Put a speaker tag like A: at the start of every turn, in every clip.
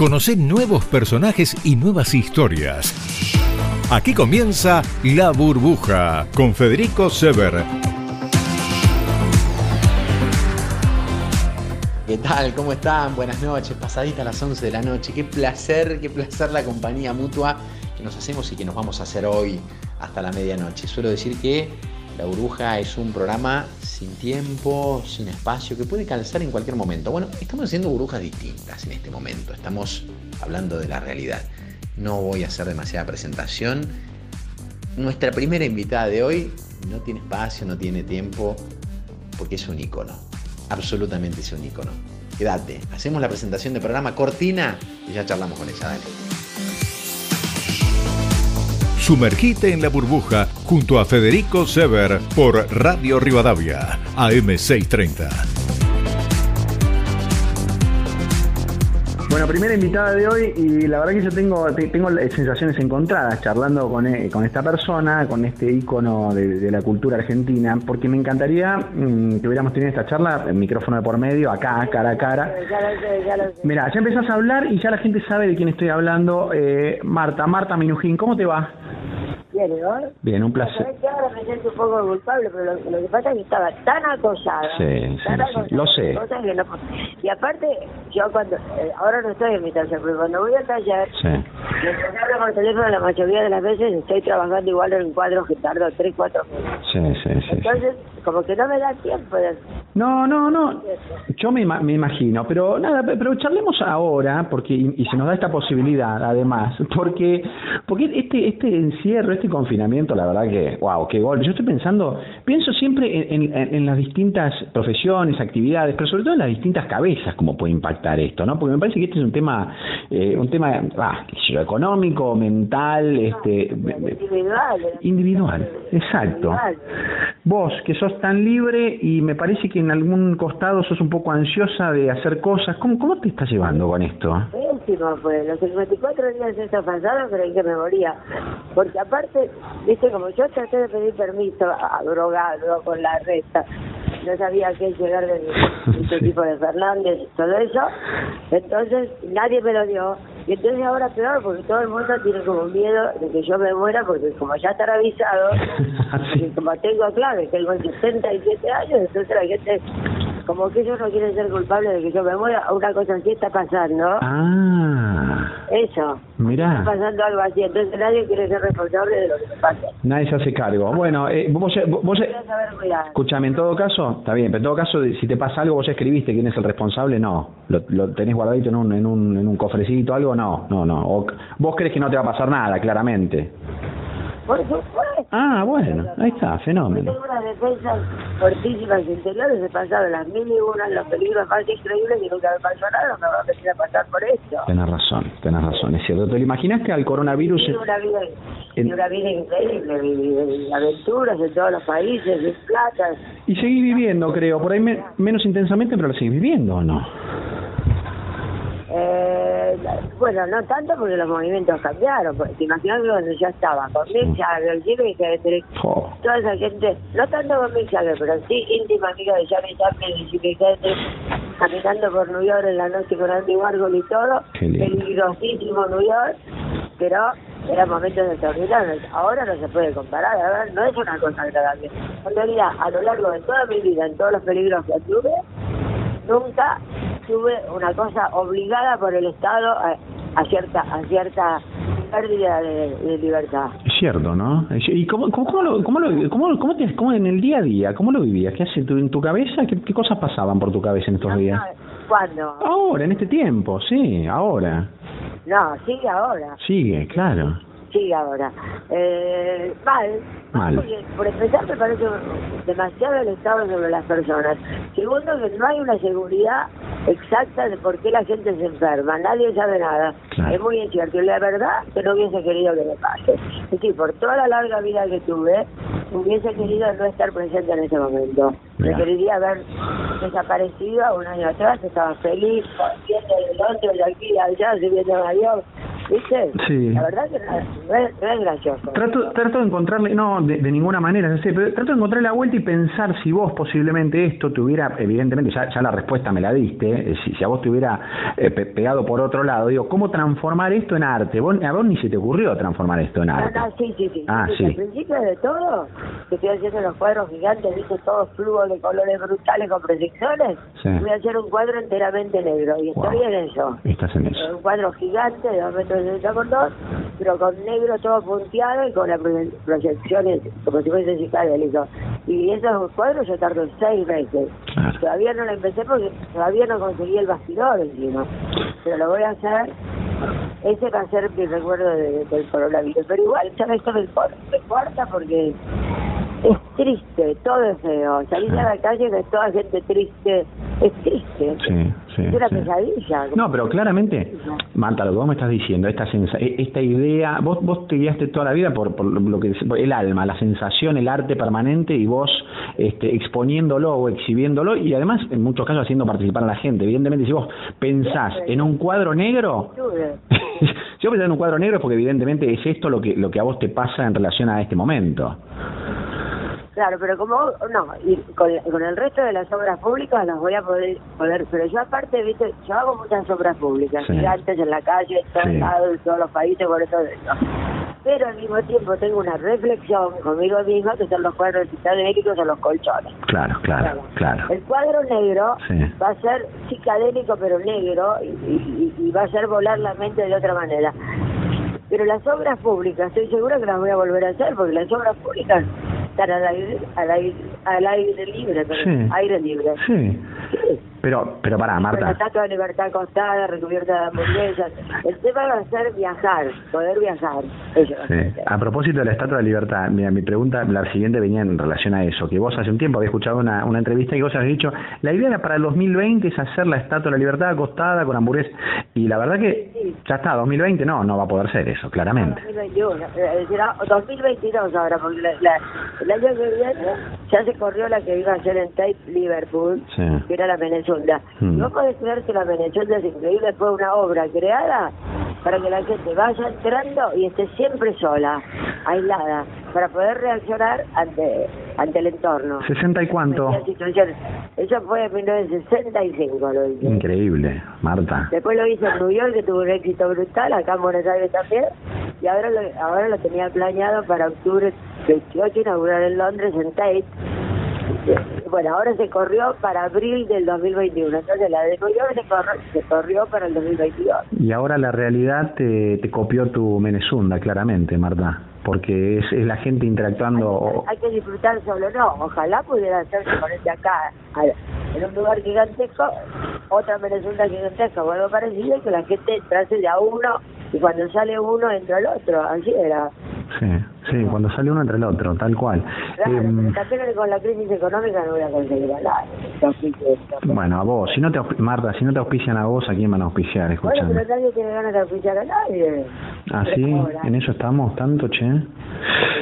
A: Conoce nuevos personajes y nuevas historias. Aquí comienza La Burbuja con Federico Sever.
B: ¿Qué tal? ¿Cómo están? Buenas noches, pasadita a las 11 de la noche. Qué placer, qué placer la compañía mutua que nos hacemos y que nos vamos a hacer hoy hasta la medianoche. Suelo decir que La Burbuja es un programa sin tiempo, sin espacio, que puede calzar en cualquier momento. Bueno, estamos haciendo burbujas distintas en este momento, estamos hablando de la realidad. No voy a hacer demasiada presentación. Nuestra primera invitada de hoy no tiene espacio, no tiene tiempo, porque es un ícono. Absolutamente es un ícono. Quédate, hacemos la presentación del programa Cortina y ya charlamos con ella. Dale.
A: Sumergite en la burbuja junto a Federico Sever por Radio Rivadavia, AM630.
C: Bueno, primera invitada de hoy y la verdad que yo tengo, tengo sensaciones encontradas charlando con, eh, con esta persona, con este ícono de, la cultura argentina, porque me encantaría mm, que hubiéramos tenido esta charla, el micrófono de por medio, acá, cara a cara. Mira, ya empezás a hablar y ya la gente sabe de quién estoy hablando. Eh, Marta, Marta Minujín, ¿cómo te va?
D: Bien, ¿no?
C: Bien, un placer.
D: que ahora me siento un poco culpable, pero lo, que pasa es que estaba tan acosada.
C: Sí,
D: tan
C: sí, lo sé.
D: Que no, y aparte, yo cuando, eh, ahora no estoy en mi taller, pero cuando voy al taller, sí. mientras hablo por teléfono la mayoría de las veces estoy trabajando igual en cuadros que tardo 3, 4 meses.
C: Sí, sí, sí.
D: Entonces, como que no me da tiempo de...
C: No, no, no. Yo me, me imagino, pero nada, pero charlemos ahora, porque y, se nos da esta posibilidad, además, porque porque este este encierro, este confinamiento, la verdad que, wow, qué golpe. Yo estoy pensando, pienso siempre en, en, las distintas profesiones, actividades, pero sobre todo en las distintas cabezas, cómo puede impactar esto, ¿no? Porque me parece que este es un tema, eh, un tema, ah, económico, mental, este,
D: individual,
C: individual, exacto. Vos que sos tan libre y me parece que en algún costado sos un poco ansiosa de hacer cosas. ¿Cómo, cómo te estás llevando con esto?
D: Pésimo, pues. Los 54 días esta pasada creí que me moría. Porque aparte, viste, como yo traté de pedir permiso a drogado con la resta, no sabía qué llegar de este tipo de Fernández, todo eso, entonces nadie me lo dio. Y entonces ahora peor, porque todo el mundo tiene como miedo de que yo me muera, porque como ya estará avisado, y como tengo clave, tengo 67 años, entonces la gente como que ellos no quieren ser culpables de que yo me muera, una cosa así está pasando.
C: Ah.
D: Eso.
C: Mirá.
D: Está pasando algo así, entonces nadie quiere ser responsable de lo que pasa.
C: Nadie se hace cargo. Bueno, eh, vos, vos, escúchame, en todo caso, está bien, pero en todo caso, si te pasa algo, vos ya escribiste quién es el responsable, no. Lo, lo tenés guardadito en un, en un, en un cofrecito, algo, no, no, no. O, vos crees que no te va a pasar nada, claramente. Ah, bueno, ahí está, fenómeno.
D: Tengo unas defensas fortísimas interiores, he pasado las mil y una, los peligros más increíbles y nunca me pasó nada, me va a venir a pasar por esto.
C: Tenés razón, tenés razón, es cierto. ¿Te lo imaginas que al coronavirus...
D: Tengo una vida, en... una vida increíble, de aventuras en todos los países, de plata.
C: Y seguís viviendo, creo, por ahí menos intensamente, pero lo seguís viviendo, ¿o no?
D: Eh, bueno, no tanto porque los movimientos cambiaron, porque te imaginas donde yo estaba, con Mick Jagger, Jimmy Hendrix, oh. toda esa gente, no tanto con Mick Jagger, pero sí íntima amiga de James Chaplin y Jimmy Hendrix, caminando por New York en la noche con Andy Warhol y todo, peligrosísimo New York, pero eran momentos extraordinarios. Ahora no se puede comparar, a ver, no es una cosa agradable. En realidad, a lo largo de toda mi vida, en todos los peligros que tuve, nunca tuve una cosa obligada por el Estado a, cierta a cierta pérdida de, libertad.
C: Es cierto, ¿no? ¿Y cómo, cómo, cómo, lo, cómo, lo, cómo, cómo, te, cómo en el día a día, cómo lo vivías? ¿Qué hace en tu cabeza? ¿Qué, ¿Qué, cosas pasaban por tu cabeza en estos días?
D: ¿Cuándo?
C: Ahora, en este tiempo, sí, ahora.
D: No, sigue ahora.
C: Sigue, claro
D: sigue ahora. Eh, mal, mal. Porque, por empezar, me parece demasiado el Estado sobre las personas. Segundo, que no hay una seguridad exacta de por qué la gente se enferma. Nadie sabe nada. Es muy incierto. Y la verdad, que no hubiese querido que me pase. Es decir, por toda la larga vida que tuve, hubiese querido no estar presente en ese momento. Me quería haber desaparecido un año atrás. Estaba feliz, viendo de Londres, de aquí, allá, subiendo a Nueva ¿Viste? Sí. La verdad que es, gracioso.
C: Trato, trato de encontrarle, no, de, ninguna manera, no sé, pero trato de encontrarle la vuelta y pensar si vos posiblemente esto te hubiera, evidentemente ya, ya la respuesta me la diste, eh, si, si a vos te hubiera eh, pegado por otro lado, digo, ¿cómo transformar esto en arte? ¿Vos, a vos ni se te ocurrió transformar esto en arte.
D: No, no, sí, sí, sí. Ah, sí. Al principio de todo, que estoy haciendo los cuadros gigantes, viste, todos flujos de colores brutales con proyecciones, voy a hacer un cuadro enteramente negro y estoy en eso.
C: Estás en eso.
D: Un cuadro gigante de 2 metros con dos, pero con negro todo punteado y con las proyecciones como si fuese psicodélico. Y esos cuadros yo tardo seis meses. Todavía no lo empecé porque todavía no conseguí el bastidor encima. Pero lo voy a hacer. Ese va a ser mi recuerdo de, del coronavirus. Pero igual, ya esto me, me importa porque es triste, todo es feo. Salir a la calle que toda gente triste, es triste. Sí, sí. Pesadilla.
C: No, pero claramente, Marta, lo que vos me estás diciendo, esta e, esta idea, vos vos te guiaste toda la vida por, por lo que el alma, la sensación, el arte permanente y vos este, exponiéndolo o exhibiéndolo y además en muchos casos haciendo participar a la gente. Evidentemente, si vos pensás en un cuadro negro, si vos pensás en un cuadro negro es porque evidentemente es esto lo que lo que a vos te pasa en relación a este momento.
D: Claro, pero como no, y con, con, el resto de las obras públicas las voy a poder, poder pero yo aparte, viste, yo hago muchas obras públicas, gigantes en la calle, en todos lados, en todos los países, por eso Pero al mismo tiempo tengo una reflexión conmigo mismo que son los cuadros psicodélicos o los colchones.
C: Claro, claro, claro.
D: El cuadro negro va a ser psicadélico pero negro y, y va a ser volar la mente de otra manera. Pero las obras públicas, estoy segura que las voy a volver a hacer, porque las obras públicas al aire, al aire, al aire libre, pero aire libre.
C: Sí. Pero, pero para Marta.
D: La estatua de libertad acostada, recubierta de hamburguesas. El tema va a ser viajar, poder viajar.
C: a, propósito de la estatua de libertad, mira, mi pregunta, la siguiente venía en relación a eso, que vos hace un tiempo habías escuchado una, una entrevista y vos habías dicho, la idea era para el 2020 es hacer la estatua de la libertad acostada con hamburguesas. Y la verdad que ya está, 2020 no, no va a poder ser eso, claramente.
D: 2021, 2022 ahora, porque viene ya se corrió la que iba a ser en Tate Liverpool, que era la Venezuela. Hmm. No puedes creer que la Venezuela es increíble, fue una obra creada para que la gente vaya entrando y esté siempre sola, aislada, para poder reaccionar ante ante el entorno.
C: ¿60 y cuánto?
D: Eso fue en 1965 lo hice.
C: Increíble, Marta.
D: Después lo hice en New York, que tuvo un éxito brutal, acá en Buenos Aires también, y ahora lo, ahora lo tenía planeado para octubre 28 inaugurar en Londres en Tate. Bueno, ahora se corrió para abril del 2021, entonces la de New York se corrió, se corrió para el 2022.
C: Y ahora la realidad te, te copió tu Menezunda, claramente, Marta, porque es, es la gente interactuando.
D: Hay, que disfrutar solo, no, ojalá pudiera hacerse ponerte acá, en un lugar gigantesco, otra Menezunda gigantesca o algo parecido, y que la gente entrase de a uno y cuando sale uno entra el otro, así era.
C: Sí, sí, cuando sale uno entre el otro, tal cual.
D: Claro, eh, con la crisis económica no voy a conseguir nadie.
C: Bueno, a vos, si no te Marta, si no te auspician a vos, ¿a quién van a auspiciar?
D: Escuchando. Bueno, pero nadie tiene ganas de auspiciar a nadie.
C: ¿Ah, sí? ¿En eso estamos tanto, che?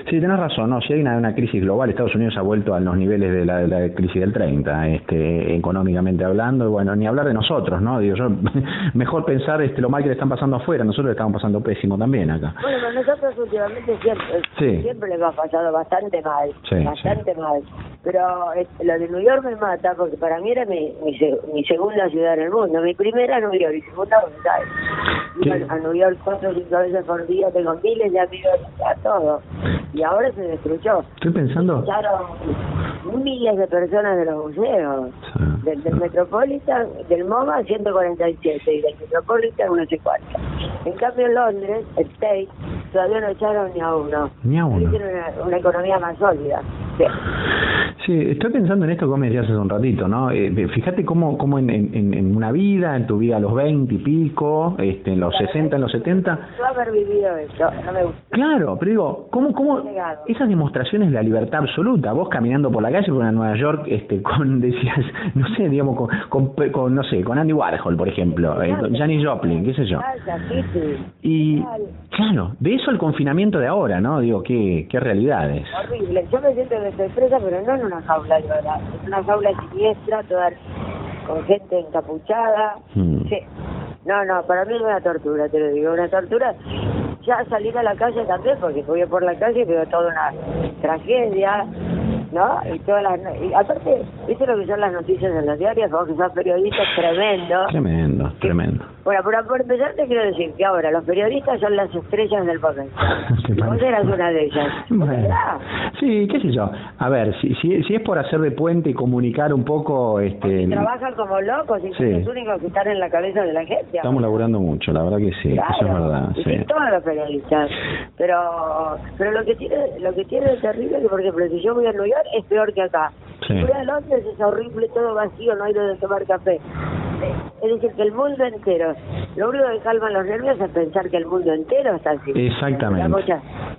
C: Sí, tenés razón, no, si hay una, una crisis global, Estados Unidos ha vuelto a los niveles de la, de la crisis del 30, este, económicamente hablando, bueno, ni hablar de nosotros, ¿no? Digo, yo, mejor pensar este, lo mal que le están pasando afuera, nosotros le estamos pasando pésimo también acá.
D: Bueno, pero nosotros últimamente siempre, siempre les ha pasado bastante mal, bastante mal, pero este, lo de New York me mata porque para mí era mi, mi, segunda ciudad en el mundo, mi primera New York y segunda Buenos Aires. A New York cuatro o cinco veces por día, tengo miles de amigos, a todo y ahora se destruyó.
C: Estoy pensando.
D: miles de personas de los museos. Del, Metropolitan, del MoMA 147 y del Metropolitan no sé cuánto. En cambio en Londres, el Tate, todavía no echaron ni a uno.
C: Ni a uno.
D: Tiene una, economía más sólida.
C: Sí. estoy pensando en esto que me decías hace un ratito, ¿no? Eh, fíjate cómo, cómo en, en, en, una vida, en tu vida a los 20 y pico, este, en los 60, en los 70...
D: Yo haber vivido eso, no me gusta.
C: Claro, pero digo, ¿cómo, cómo esas demostraciones de la libertad absoluta, vos caminando por la calle por Nueva York, este, con, decías, no sé, digamos, con, con, no sé, con Andy Warhol, por ejemplo, eh, con Janis Joplin, qué sé yo. Y, claro, de eso al confinamiento de ahora, ¿no? Digo, qué, qué realidades.
D: Horrible, yo me siento que estoy presa, pero no en una jaula, ¿verdad? Es una jaula siniestra, toda con gente encapuchada, hmm. sí No, no, para mí es una tortura, te lo digo, una tortura. Ya salir a la calle también, porque voy por la calle y veo toda una tragedia, ¿no? Y todas las, y aparte, ¿viste lo que son las noticias en los diarios? Vos que sos periodistas, tremendo.
C: Tremendo, tremendo.
D: Bueno, pero por empezar te quiero decir que ahora los periodistas son las estrellas del papel. Vos eras una de ellas.
C: Bueno, sí, qué sé yo. A ver, si, si, si es por hacer de puente y comunicar un poco... este
D: Trabajan como locos y son los únicos que están en la cabeza de la gente.
C: Estamos laburando mucho, la verdad que sí, eso es verdad. Sí.
D: Todos los periodistas. Pero pero lo que tiene lo que tiene de terrible es que, por ejemplo, si yo voy a Nueva York es peor que acá. Sí. A Londres es horrible, todo vacío, no hay donde tomar café. Es decir, que el mundo entero, lo único que calma los nervios es pensar que el mundo entero está así.
C: Exactamente.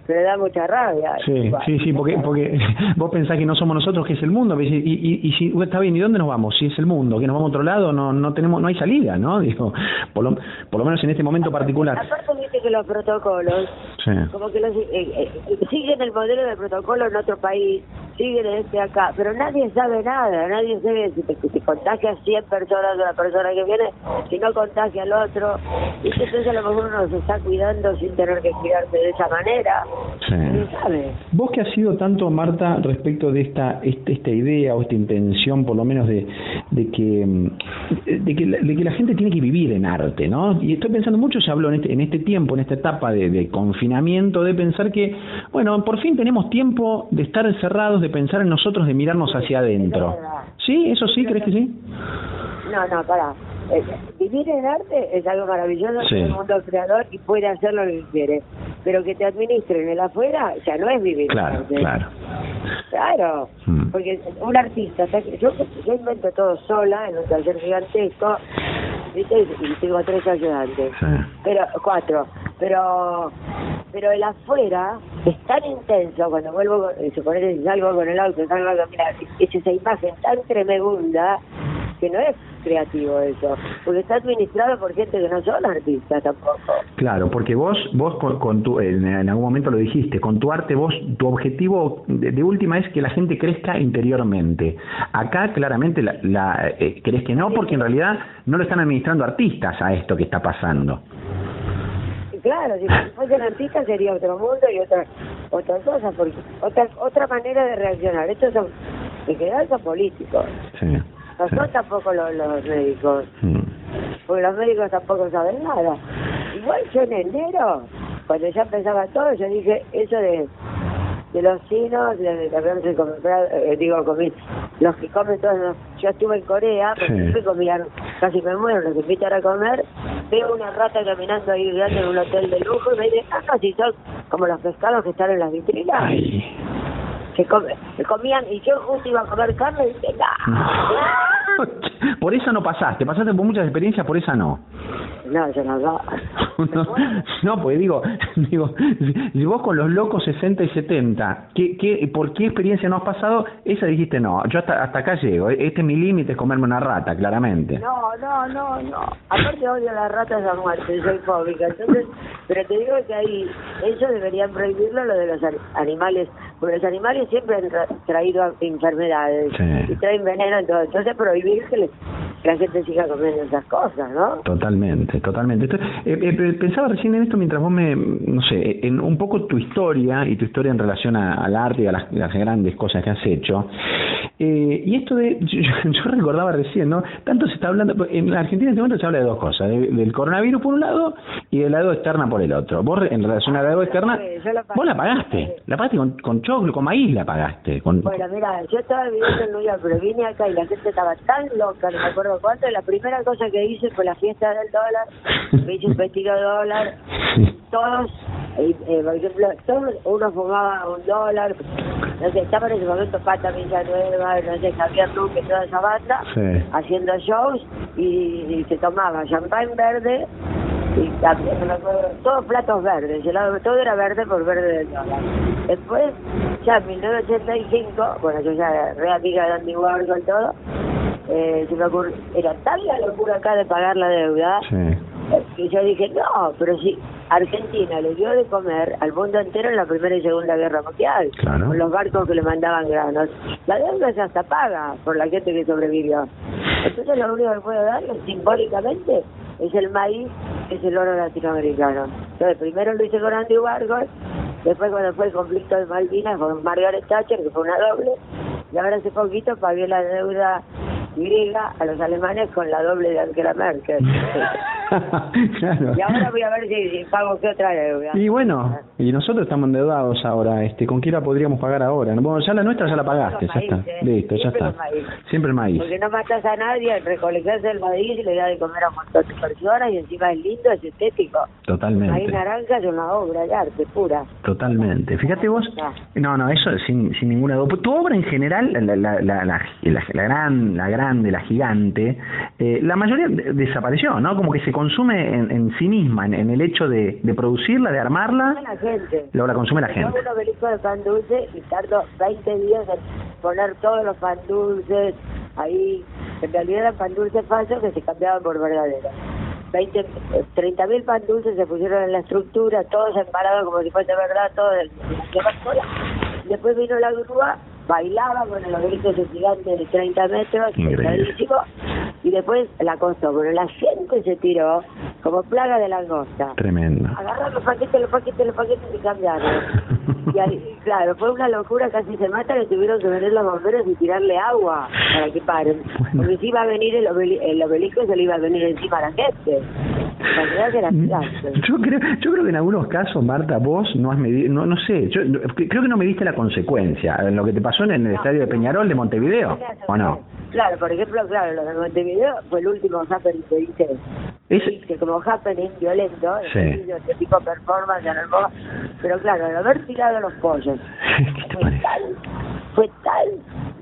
D: Me da mucha, rabia.
C: Sí, sí, sí, porque, porque vos pensás que no somos nosotros, que es el mundo. Y, y, y, si está bien, ¿y dónde nos vamos? Si es el mundo, que nos vamos a otro lado, no no tenemos no hay salida, ¿no? Digo, por lo, por lo menos en este momento particular.
D: Aparte, viste que los protocolos, sí. como que los, eh, eh, siguen el modelo de protocolo en otro país, siguen este acá, pero nadie sabe nada, nadie sabe si te, te contagias 100 personas de la persona que viene, si no contagia al otro, y entonces a lo mejor uno se está cuidando sin tener que cuidarse de esa manera,
C: sí.
D: sabe?
C: Vos que has sido tanto, Marta, respecto de esta, esta, esta idea o esta intención, por lo menos de, de que de que, la, de que la gente tiene que vivir en arte, ¿no? Y estoy pensando mucho, se habló en este, en este tiempo, en esta etapa de, de confinamiento, de pensar que, bueno, por fin tenemos tiempo de estar encerrados, de pensar en nosotros, de mirarnos hacia adentro. ¿Sí? ¿Eso sí? ¿Crees que sí?
D: No, no, para. Eh, vivir en arte es algo maravilloso, sí. el mundo creador y puede hacer lo que quiere. Pero que te administren el afuera ya no es vivir
C: claro,
D: en.
C: Claro,
D: Claro,
C: mm.
D: porque un artista, yo, yo invento todo sola en un taller gigantesco, ¿viste? y tengo tres ayudantes,
C: sí.
D: pero cuatro, pero pero el afuera es tan intenso cuando vuelvo, suponete si salgo con el auto, salgo a caminar, es esa imagen tan tremenda que no es creativo eso, porque está administrado por gente que no son artistas tampoco.
C: Claro, porque vos, vos con, con tu, en, en, algún momento lo dijiste, con tu arte vos, tu objetivo de, de, última es que la gente crezca interiormente. Acá claramente la, la eh, crees que no, porque en realidad no lo están administrando artistas a esto que está pasando.
D: Claro, si fuesen artistas sería otro mundo y otra otra cosa, porque otra otra manera de reaccionar. Estos son, en general son políticos.
C: Sí.
D: No son sí. tampoco los, los médicos,
C: mm.
D: porque los médicos tampoco saben nada. Igual yo en enero, cuando ya empezaba todo, yo dije eso de de los chinos, de, se comprar, eh, digo, comí, los que comen todos los, yo estuve en Corea,
C: Sí.
D: me comían, casi me muero, los invitan a comer, veo una rata caminando ahí grande en un hotel de lujo y me dicen, ah, casi son como los pescados que están en las vitrinas.
C: Ay.
D: Que comían, y yo justo iba a comer carne y dije, no.
C: por esa no pasaste, pasaste por muchas experiencias, por esa no.
D: No, yo no, no.
C: no, pues digo, digo, si vos con los locos 60 y 70, ¿qué, qué, ¿por qué experiencia no has pasado? Esa dijiste, no, yo hasta, hasta acá llego, este es mi límite, es comerme una rata, claramente.
D: No, no, no, no. Aparte odio las ratas a muerte, soy fóbica. Entonces, pero te digo que ahí, eso deberían prohibirlo, lo de los animales, porque los animales siempre han tra traído enfermedades
C: sí.
D: y traen veneno, entonces, entonces prohibir que, les, que la gente siga comiendo esas cosas, ¿no?
C: Totalmente, totalmente. Esto, eh, eh, pensaba recién en esto mientras vos me, no sé, en un poco tu historia y tu historia en relación a, al arte y a las, las grandes cosas que has hecho. Eh, y esto de, yo, yo, recordaba recién, ¿no? Tanto se está hablando, en la Argentina en este momento se habla de dos cosas, de, del coronavirus por un lado y de la deuda externa por el otro. Vos en relación a la deuda externa,
D: la
C: vos la pagaste, la pagaste con, con choclo, con maíz la pagaste. Con...
D: Bueno, mira, yo estaba viviendo en New York, pero vine acá y la gente estaba tan loca, no me acuerdo cuánto, y la primera cosa que hice fue la fiesta del dólar, me hice un vestido de dólar, todos, eh, eh, por ejemplo, todos, uno fumaba un dólar, no sé, estaba en ese momento Pata Villanueva, no sé, Javier Luque, toda esa banda,
C: sí.
D: haciendo shows y, y se tomaba champán verde y también todos platos verdes, todo era verde por verde del dólar. Después, ya en 1985, bueno, yo ya era re amiga de Andy Warhol y todo, eh, se me ocurrió, era tal la locura acá de pagar la deuda,
C: sí.
D: que yo dije, no, pero si Argentina le dio de comer al mundo entero en la Primera y Segunda Guerra Mundial,
C: claro.
D: con los barcos que le mandaban granos, la deuda ya está paga por la gente que sobrevivió. Entonces lo único que puedo darle simbólicamente es el maíz, es el oro latinoamericano. Entonces, primero lo hice con Andy Warhol, después cuando fue el conflicto de Malvinas con Margaret Thatcher, que fue una doble, y ahora hace poquito pagué la deuda griega a los alemanes con la doble de Angela Merkel. Y ahora voy a ver si, pago qué otra deuda.
C: Y bueno, y nosotros estamos endeudados ahora, este, ¿con quién la podríamos pagar ahora? Bueno, ya la nuestra ya la pagaste, ya está. ¿eh? Listo, ya está. Siempre el maíz.
D: Porque no matas a nadie, recolectarse el maíz y le da de comer a un montón de personas y encima es lindo, es estético.
C: Totalmente.
D: Hay naranja es una obra de arte pura.
C: Totalmente. Fíjate vos, no, no, eso sin, sin ninguna duda. Tu obra en general, la, la, la, la, la gran, la grande, la gigante, eh, la mayoría desapareció, ¿no? Como que se consume en, en sí misma, en, en, el hecho de, de producirla, de armarla.
D: La gente.
C: Luego la consume la gente.
D: Yo un obelisco de pan dulce y tardo 20 días en poner todos los pan dulces ahí. En realidad eran pan dulces falsos que se cambiaban por verdaderos. 20, 30 mil pan dulces se pusieron en la estructura, todos emparados como si fuese verdad, todo el, Después vino la grúa bailaba con el obelisco gigante de 30 metros, y después la costó, pero la gente se tiró como plaga de langosta.
C: Tremendo.
D: Agarraron los paquetes, los paquetes, los paquetes y cambiaron. y ahí, claro, fue una locura, casi se mata, le tuvieron que venir los bomberos y tirarle agua para que paren. Porque si iba a venir el, el obelisco, se le iba a venir encima a la gente.
C: Yo creo, yo creo que en algunos casos, Marta, vos no has medido, no, no sé, yo creo que no mediste la consecuencia en lo que te pasó en el estadio de Peñarol de Montevideo, ¿o no?
D: Claro, por ejemplo, claro, lo de Montevideo fue el último happening que hice. Que como happening violento, sí. este tipo performance pero claro, al haber tirado los pollos, fue tal, fue tal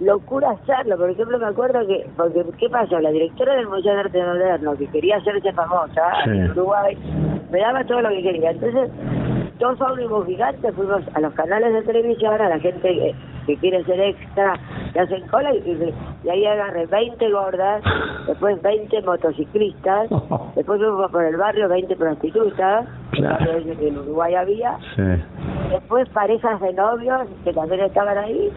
D: locura hacerlo. Por ejemplo, me acuerdo que, porque ¿qué pasó? La directora del Museo de Arte Moderno, que quería hacerse famosa en Uruguay, me daba todo lo que quería. Entonces, dos ómnibus gigantes fuimos a los canales de televisión, a la gente que, quiere ser extra, que hacen cola, y, y ahí agarré 20 gordas, después 20 motociclistas, después fuimos por el barrio 20 prostitutas, claro. que en Uruguay había, después parejas de novios que también estaban ahí,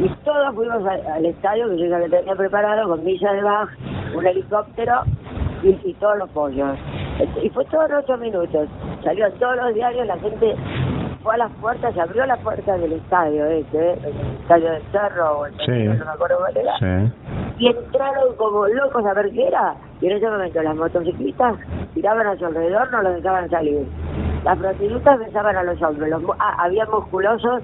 D: y todos fuimos al, estadio que yo ya lo tenía preparado con milla de baj, un helicóptero y, y todos los pollos. Y fue todo en ocho minutos. Salió en todos los diarios, la gente fue a las puertas, se abrió la puerta del estadio ese, el estadio del Cerro, o el sí. no me acuerdo cuál era. Sí. Y entraron como locos a ver qué era. Y en ese momento las motociclistas tiraban a su alrededor, no los dejaban salir. Las prostitutas besaban a los hombres. Los, ah, había musculosos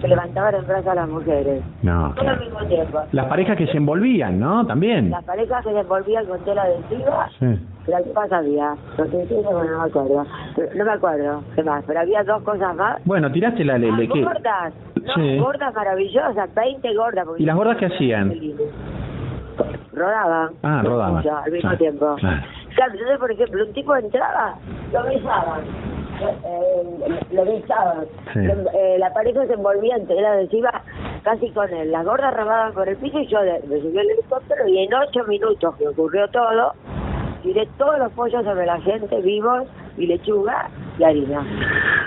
D: que levantaban en brazos a las mujeres.
C: No.
D: Todo al mismo tiempo.
C: Las parejas que se envolvían, ¿no? También.
D: Las parejas que se envolvían con tela adhesiva. Sí. Pero ¿qué más había? No, no me acuerdo. No me acuerdo. ¿Qué más? Pero había dos cosas más.
C: Bueno, tiraste la ley.
D: Ah, gordas. No, sí. gordas maravillosas. 20 gordas.
C: ¿Y las gordas qué hacían?
D: Rodaban.
C: Ah, rodaban.
D: Al mismo tiempo. Claro. claro. Entonces, por ejemplo, un tipo entraba, lo besaban eh, lo besaban. Sí. Eh, la pareja se envolvía en tela adhesiva casi con él. Las gordas robaban por el piso y yo me subí al helicóptero y en ocho minutos que ocurrió todo, tiré todos los pollos sobre la gente vivos y lechuga y harina.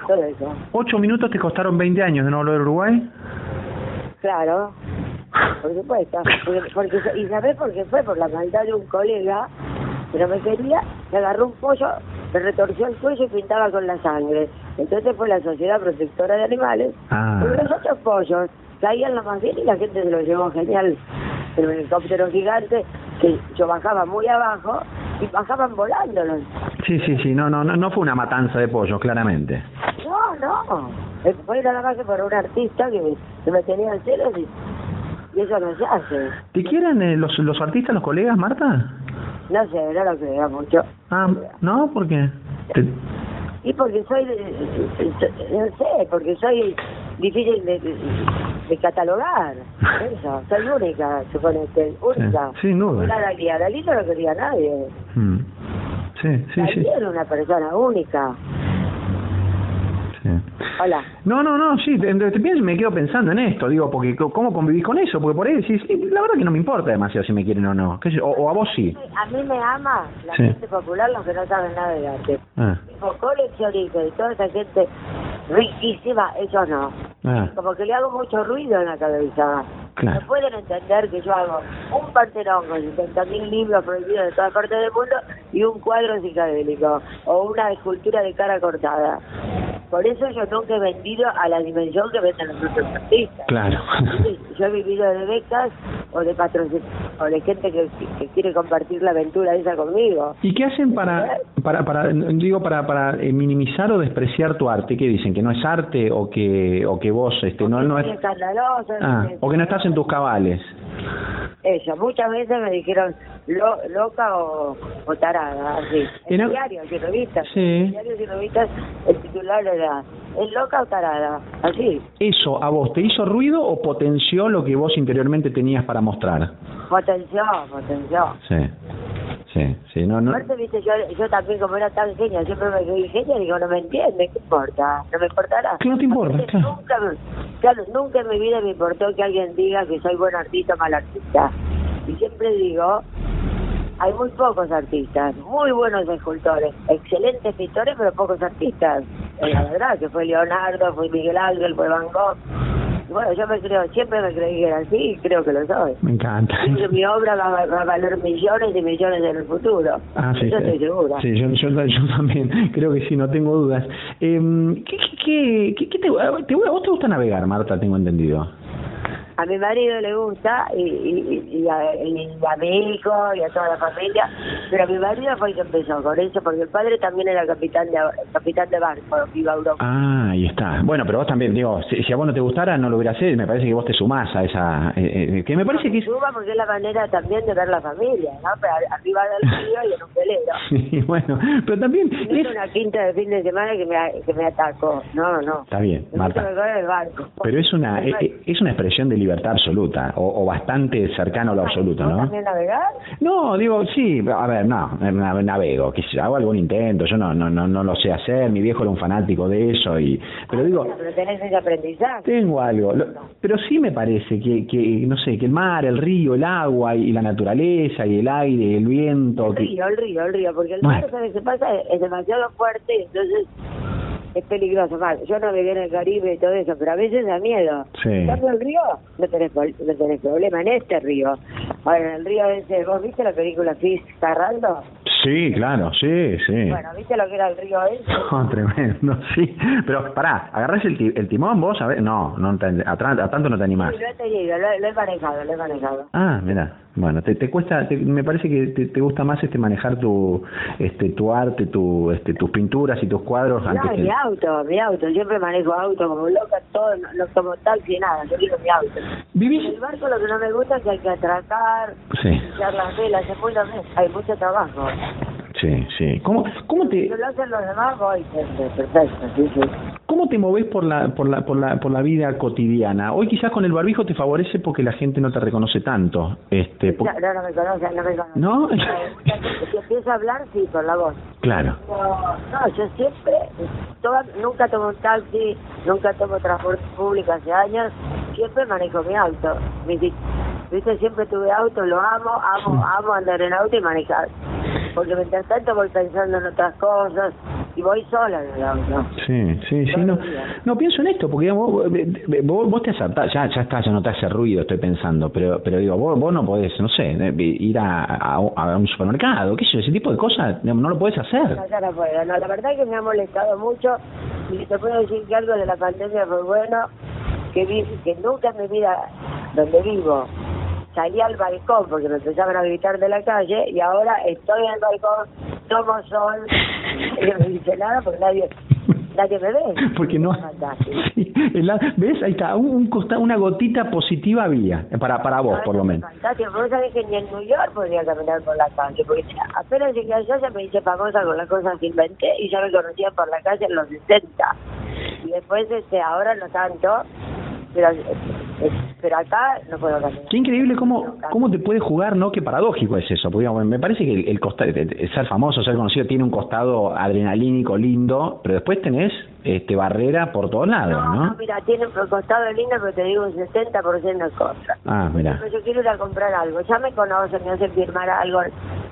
D: Todo eso.
C: ¿Ocho minutos te costaron 20 años de no volver a Uruguay?
D: Claro. Por supuesto. Porque, porque, ¿Y sabés por qué fue? Por la maldad de un colega pero me quería, me agarró un pollo, me retorció el cuello y pintaba con la sangre. Entonces fue la Sociedad Protectora de Animales, ah. los otros pollos caían lo más bien y la gente se lo llevó genial. En un helicóptero gigante, que yo bajaba muy abajo y bajaban volándolos.
C: Sí, sí, sí, no, no, no, fue una matanza de pollos, claramente.
D: No, no, fue nada más que por un artista que, se me tenía el cielo y, y, eso no se hace.
C: ¿Te quieren eh, los, los artistas, los colegas, Marta?
D: No sé, no lo creo mucho.
C: Ah, ¿no? ¿Por qué?
D: Y porque soy, no sé, porque soy difícil de, de, catalogar. Eso, soy única, suponete, única.
C: Sí, no.
D: La Dalí, a Dalí no lo quería nadie.
C: Mm. Sí, sí,
D: Dalí
C: sí.
D: era una persona única. Hola.
C: No, no, no, sí, te, te pienso, me quedo pensando en esto, digo, porque ¿cómo convivís con eso? Porque por ahí decís, sí, la verdad que no me importa demasiado si me quieren o no, o, o, a vos sí.
D: A mí me ama la gente popular, los que no saben nada de arte. Ah. Tipo coleccionistas y toda esa gente riquísima, eso no. Ah. Como que le hago mucho ruido en la cabeza. No pueden entender que yo hago un parterón con 70.000 libros prohibidos de todas partes del mundo y un cuadro psicodélico o una escultura de cara cortada. Por eso yo nunca he vendido a la dimensión que venden los otros artistas.
C: Claro.
D: Yo he vivido de becas o de patrocinio o de gente que, quiere compartir la aventura esa conmigo.
C: ¿Y qué hacen para, para, para digo, para, para eh, minimizar o despreciar tu arte? ¿Qué dicen? ¿Que no es arte o que, o que vos este, no, no es...
D: escandaloso.
C: Ah, o que no estás en tus cabales.
D: Eso, muchas veces me dijeron lo, loca o, o tarada, así. En el diario, y revistas. Sí. En diarios y revistas, el titular era ¿es loca o tarada? Así.
C: ¿Eso a vos te hizo ruido o potenció lo que vos interiormente tenías para mostrar?
D: Potenció, potenció.
C: Sí. Sí, sí, no, no.
D: Aparte, viste, yo, yo también, como era tan genia, siempre me creí genia, digo, no me entiende, ¿qué importa? No me importará.
C: ¿Qué no te importa?
D: Claro. Nunca, claro, nunca en mi vida me importó que alguien diga que soy buen artista o mal artista. Y siempre digo, hay muy pocos artistas, muy buenos escultores, excelentes pintores, pero pocos artistas. La verdad, que fue Leonardo, fue Miguel Ángel, fue Van Gogh bueno, yo me creo, siempre me creí que era así y creo que lo soy.
C: Me encanta.
D: mi obra va, a valer millones y millones en el futuro.
C: Ah, sí.
D: Yo estoy segura.
C: Sí, yo, yo, yo, también creo que sí, no tengo dudas. Eh, ¿qué, qué, qué, qué te, te, ¿Vos te gusta navegar, Marta? Tengo entendido
D: a mi marido le gusta y, y, y, a, y, a, mi hijo y a toda la familia, pero mi marido fue el que empezó con eso, porque el padre también era capitán de capitán de barco, iba a Europa.
C: Ah, ahí está. Bueno, pero vos también, digo, si, a vos no te gustara, no lo hubieras hecho, me parece que vos te sumás a esa... Eh, eh, que me parece que es...
D: Suma porque es la manera también de ver la familia, ¿no? Pero arriba del río y en un velero.
C: Sí, bueno, pero también...
D: Es una quinta de fin de semana que me, que me atacó, no, no.
C: Está bien, Marta. Pero es una, es, es una expresión de libertad absoluta, o, bastante cercano a lo absoluto, ¿no?
D: ¿También navegar?
C: No, digo, sí, a ver, no, navego, que hago algún intento, yo no, no, no, no lo sé hacer, mi viejo era un fanático de eso, y pero digo...
D: Pero tenés ese aprendizaje.
C: Tengo algo, pero sí me parece que, que, no sé, que el mar, el río, el agua y la naturaleza y el aire, el viento...
D: El río, el río, el río, porque el mar, ¿sabes qué pasa? Es demasiado fuerte, entonces es peligroso. Mal. Yo navegué en el Caribe y todo eso, pero a veces da miedo.
C: Sí. En
D: el río, no tenés, no tenés problema en este río. Ahora, en el río ese, ¿vos viste la película Fish Carrando?
C: Sí, claro, sí, sí.
D: Bueno, ¿viste lo que era el río ese?
C: Oh, tremendo, sí. Pero pará, ¿agarrás el, el timón vos? A ver, no, no a, tanto no te animás.
D: Sí, lo he tenido, lo, lo he manejado, lo he manejado.
C: Ah, mira. Bueno, te, te cuesta, me parece que te, te, gusta más este manejar tu este tu arte, tu este tus pinturas y tus cuadros
D: no, mi auto, mi auto, siempre manejo auto como loca, todo, no, tomo taxi, nada, yo quiero mi auto.
C: ¿Vivís?
D: En el barco lo que no me gusta es que hay que atracar,
C: sí.
D: echar las velas, es muy hay mucho trabajo.
C: Sí, sí. ¿Cómo, cómo te...?
D: Si lo hacen los demás, voy perfecto, sí, sí.
C: ¿Cómo te moves por la, por, la, por, la, por la vida cotidiana? Hoy quizás con el barbijo te favorece porque la gente no te reconoce tanto. Este,
D: no, no, me conoce, no me conoce.
C: ¿No?
D: Si empiezo a hablar, sí, por la voz.
C: Claro.
D: No, yo siempre, toda, nunca tomo un taxi, nunca tomo transporte público hace años, siempre manejo mi auto. Viste, siempre tuve auto, lo amo, amo, amo andar en auto y manejar. Porque mientras tanto voy pensando en otras cosas, y voy sola en el auto.
C: Sí, sí, sí, no, no pienso en esto, porque digamos, vos, vos, te acertás, ya, ya está, ya no te hace ruido, estoy pensando, pero pero digo, vos, vos no podés, no sé, eh, ir a, a, un supermercado, qué sé yo, ese tipo de cosas, no lo podés hacer.
D: No, ya no puedo, no, la verdad es que me ha molestado mucho, y te puedo decir que algo de la pandemia fue bueno, que, vi, que nunca en mi vida, donde vivo, salí al balcón porque me empezaban a gritar de la calle y ahora estoy en el balcón, tomo sol y no me dice nada porque nadie nadie me ve.
C: Porque no. Sí, ¿Ves? Ahí está, un, un una gotita positiva había, para para vos, por lo menos.
D: Fantástico, vos sabés que ni en New York podía caminar por la calle, porque apenas llegué allá ya me hice famosa con las cosas que inventé y ya me conocían por la calle en los 60. Y después, este ahora no tanto, pero, pero acá no puedo caminar.
C: Qué increíble cómo, cómo te puede jugar, ¿no? Qué paradójico es eso. Porque me parece que el, el ser famoso, ser conocido, tiene un costado adrenalínico lindo, pero después tenés este barrera por todos lados, ¿no?
D: No, mira, tiene un costado lindo, pero te digo un 60% de contra.
C: Ah, mira.
D: yo quiero ir a comprar algo. Ya me conocen, me hacen firmar algo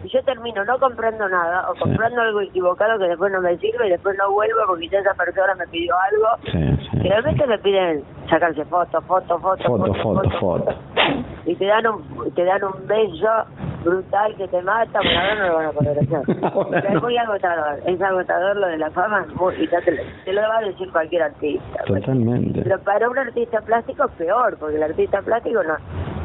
D: y yo termino no comprando nada o comprando algo equivocado que después no me sirve y después no vuelvo porque ya esa persona me pidió algo. Sí, Generalmente me piden sacarse fotos, fotos, fotos,
C: fotos, fotos, fotos.
D: Y te dan un, te dan un beso brutal que te mata, bueno, ahora no lo van a poder hacer. es muy agotador, es agotador lo de la fama y te, lo va a decir cualquier artista.
C: Pues. Totalmente.
D: Pero para un artista plástico es peor, porque el artista plástico no,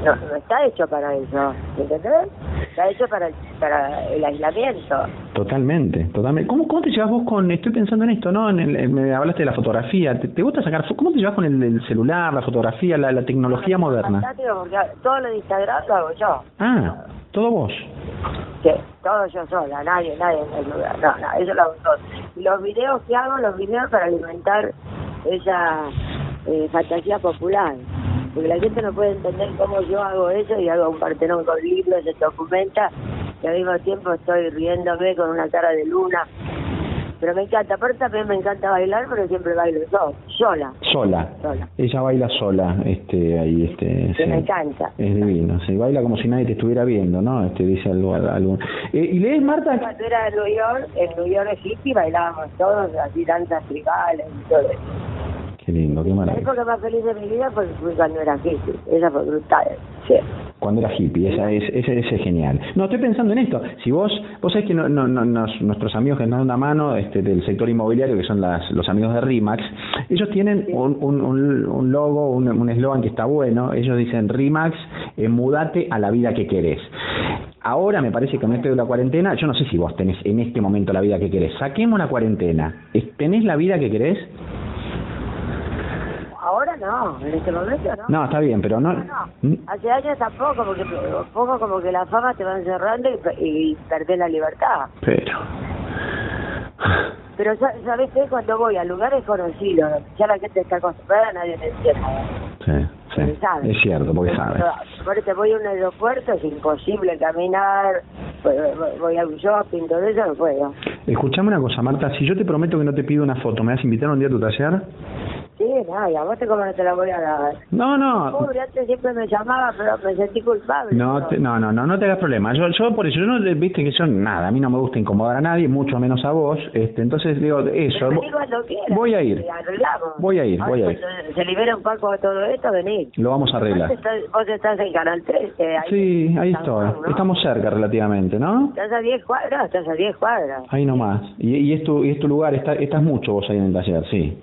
D: no, no está hecho para eso, ¿entendés? Está hecho para, para el aislamiento.
C: Totalmente, totalmente. ¿Cómo, ¿Cómo te llevas vos con, estoy pensando en esto, ¿no? En el, me hablaste de la fotografía, ¿te, gusta sacar, cómo te llevas con el, celular, la fotografía, la, la tecnología moderna?
D: Porque todo lo de Instagram lo hago yo.
C: Ah, todo vos.
D: Sí, todo yo sola, nadie, nadie en el lugar, no, no, eso lo hago todo. Y los videos que hago, los videos para alimentar esa eh, fantasía popular porque la gente no puede entender cómo yo hago eso y hago un partenón con libros, se documenta y al mismo tiempo estoy riéndome con una cara de luna. Pero me encanta, aparte también me encanta bailar, pero siempre bailo yo, sola.
C: Sola. Sola. Ella baila sola, este, ahí, este.
D: Sí, me encanta.
C: Es divino, se baila como si nadie te estuviera viendo, ¿no? Este, dice algo, algo. Eh, ¿Y lees, Marta?
D: Cuando era en New York, en New York hippie bailábamos todos, así danzas tribales y todo eso.
C: Qué lindo, qué maravilla.
D: La época más feliz de mi vida fue, cuando era hippie. Esa fue brutal. Sí.
C: Cuando era hippie, esa es, ese, es genial. No, estoy pensando en esto. Si vos, vos sabés que no, no, no, nuestros amigos que nos dan una mano este, del sector inmobiliario, que son las, los amigos de RIMAX, ellos tienen un, un, un, logo, un eslogan que está bueno. Ellos dicen RIMAX, eh, mudate a la vida que querés. Ahora me parece que con esto de la cuarentena, yo no sé si vos tenés en este momento la vida que querés. Saquemos la cuarentena. ¿Tenés la vida que querés?
D: Ahora no, en este momento no.
C: No, está bien, pero no.
D: ¿Mm? Hace años tampoco, porque poco como que la fama te va encerrando y, y perdés la libertad.
C: Pero.
D: Pero, ¿sabes qué? Cuando voy a lugares conocidos, ya la gente está acostumbrada, nadie me entiende.
C: Sí, sí. Es cierto, porque sabe.
D: Ahorita voy a un aeropuerto, es imposible caminar, voy a un shopping, todo eso no puedo.
C: Escuchame una cosa, Marta, si yo te prometo que no te pido una foto, ¿me vas a invitar un día a tu taller?
D: Sí, no, y a vos te cómo no te la voy a dar.
C: No, no.
D: Pobre, antes siempre me llamaba, pero me sentí culpable.
C: No, no, no, no, no te hagas problema. Yo, yo por eso, yo no, viste que yo, nada, a mí no me gusta incomodar a nadie, mucho menos a vos. Este, entonces digo, eso. Voy a ir. Voy a ir, voy a ir.
D: Se libera un poco de todo esto, venir.
C: Lo vamos a arreglar.
D: Vos estás, en Canal 3. Eh,
C: ahí sí, ahí estoy. Estamos cerca relativamente, ¿no?
D: Estás a 10 cuadras, estás a 10 cuadras.
C: Ahí nomás. Y, y es tu, y es tu lugar, está, estás mucho vos ahí en el taller, sí.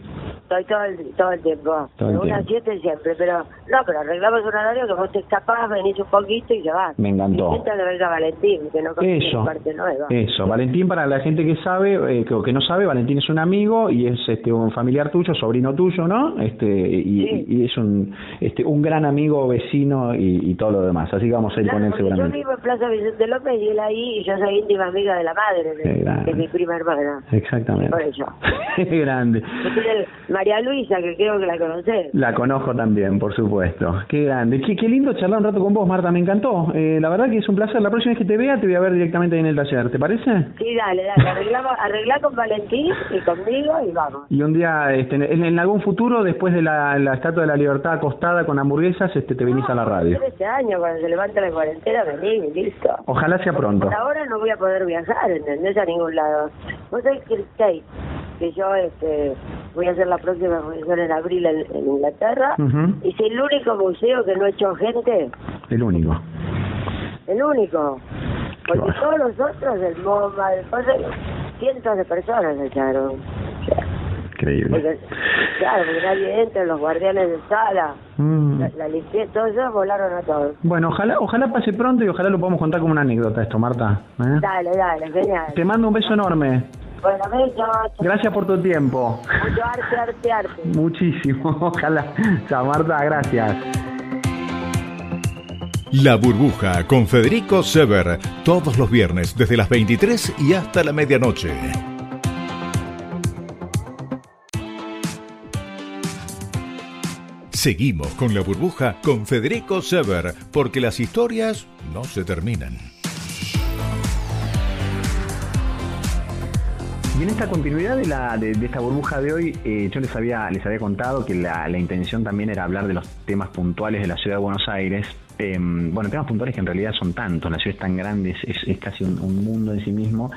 D: Estoy todo el, todo el tiempo. Todo el una siete siempre, pero no, pero arreglamos un horario que vos te escapás, venís un poquito y ya vas.
C: Me encantó.
D: venga Valentín, que no
C: eso,
D: parte nueva.
C: Eso, Valentín para la gente que sabe, eh, que, que, no sabe, Valentín es un amigo y es este un familiar tuyo, sobrino tuyo, ¿no? Este y, y es un este un gran amigo, vecino y, y todo lo demás. Así que vamos a ir con él seguramente.
D: Yo vivo en Plaza Vicente López y él ahí y yo soy íntima amiga de la madre de, de mi prima hermana.
C: Exactamente.
D: Por eso.
C: Qué grande.
D: María Luisa, que creo que la conocés.
C: La conozco también, por supuesto. Qué grande. Qué, qué lindo charlar un rato con vos, Marta, me encantó. Eh, la verdad que es un placer. La próxima vez que te vea te voy a ver directamente ahí en el taller, ¿te parece?
D: Sí, dale, dale. Arreglamos, arreglá con Valentín y conmigo y vamos.
C: Y un día, este, en, algún futuro, después de la, la, Estatua de la Libertad acostada con hamburguesas, este, te venís a la radio.
D: Este año, cuando se levanta la cuarentena, venís y listo.
C: Ojalá sea pronto.
D: Por ahora no voy a poder viajar, ¿entendés? A ningún lado. Vos sabés que que yo este voy a hacer la próxima exposición en abril en, Inglaterra. y Es el único museo que no ha hecho gente.
C: El único.
D: El único. Porque todos los otros, el MoMA, el cientos de personas echaron.
C: Increíble.
D: claro, porque nadie entra, los guardianes de sala, mm. la, la limpieza, todos ellos volaron a todos.
C: Bueno, ojalá ojalá pase pronto y ojalá lo podamos contar como una anécdota esto, Marta.
D: ¿eh? Dale, dale, genial.
C: Te mando un beso enorme.
D: Bueno.
C: Gracias por tu tiempo.
D: Mucho arte, arte, arte.
C: Muchísimo, ojalá. Chao, Marta, gracias.
A: La Burbuja con Federico Sever, todos los viernes desde las 23 y hasta la medianoche. Seguimos con La Burbuja con Federico Sever, porque las historias no se terminan.
C: En esta continuidad de, la, de, esta burbuja de hoy, eh, yo les había, les había contado que la, intención también era hablar de los temas puntuales de la ciudad de Buenos Aires, Em, bueno, temas puntuales que en realidad son tantos, la ciudad es tan grande, es, casi un, mundo en sí mismo.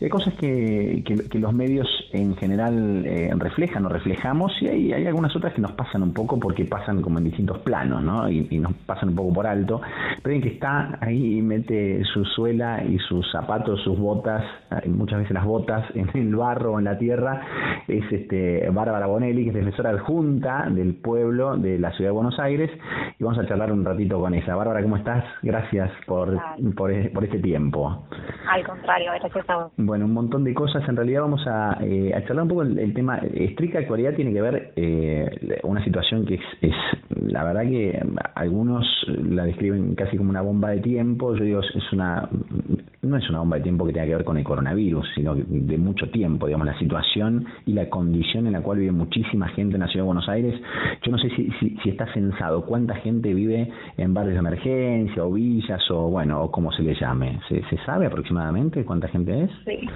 C: hay cosas que, los medios en general eh, reflejan o reflejamos y hay, hay, algunas otras que nos pasan un poco porque pasan como en distintos planos, ¿no? Y, nos pasan un poco por alto. Pero alguien que está ahí y mete su suela y sus zapatos, sus botas, eh, muchas veces las botas en el barro o en la tierra, es este Bárbara Bonelli, que es defensora adjunta del pueblo de la ciudad de Buenos Aires. Y vamos a charlar un ratito con ella. Bárbara, ¿cómo estás? Gracias por, por, este tiempo.
E: Al contrario, gracias a vos.
C: Bueno, un montón de cosas. En realidad vamos a, eh, charlar un poco el, tema. Estricta actualidad tiene que ver eh, una situación que es, la verdad que algunos la describen casi como una bomba de tiempo. Yo digo, es una no es una bomba de tiempo que tenga que ver con el coronavirus, sino de mucho tiempo, digamos, la situación y la condición en la cual vive muchísima gente en la ciudad de Buenos Aires. Yo no sé si, si, si está censado cuánta gente vive en barrios de emergencia o villas o, bueno, o como se le llame. ¿Se, se sabe aproximadamente cuánta gente es?
E: Sí,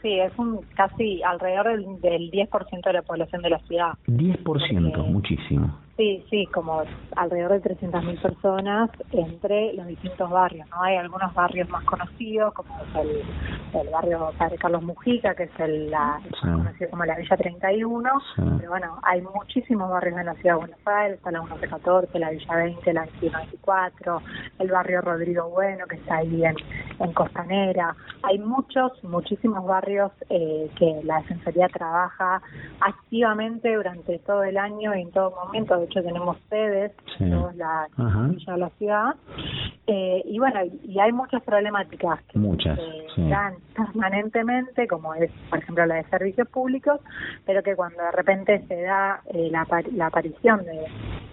E: sí es un casi alrededor del, del 10% de la población de la ciudad.
C: 10%, muchísimo.
E: Sí, sí, como alrededor de 300.000 personas entre los distintos barrios. no Hay algunos barrios más conocidos, como el, el barrio Padre Carlos Mujica, que es el la, conocido como la Villa 31, pero bueno, hay muchísimos barrios en la ciudad de Buenos Aires, está la 1114, la Villa 20, la 2124, el barrio Rodrigo Bueno, que está ahí en, en Costanera. Hay muchos, muchísimos barrios eh, que la Defensoría trabaja activamente durante todo el año y en todo momento de hecho tenemos sedes en la de la ciudad. Eh, y bueno, y hay muchas problemáticas que
C: muchas,
E: se dan permanentemente, como es, por ejemplo, la de servicios públicos, pero que cuando de repente se da eh, la, la aparición de,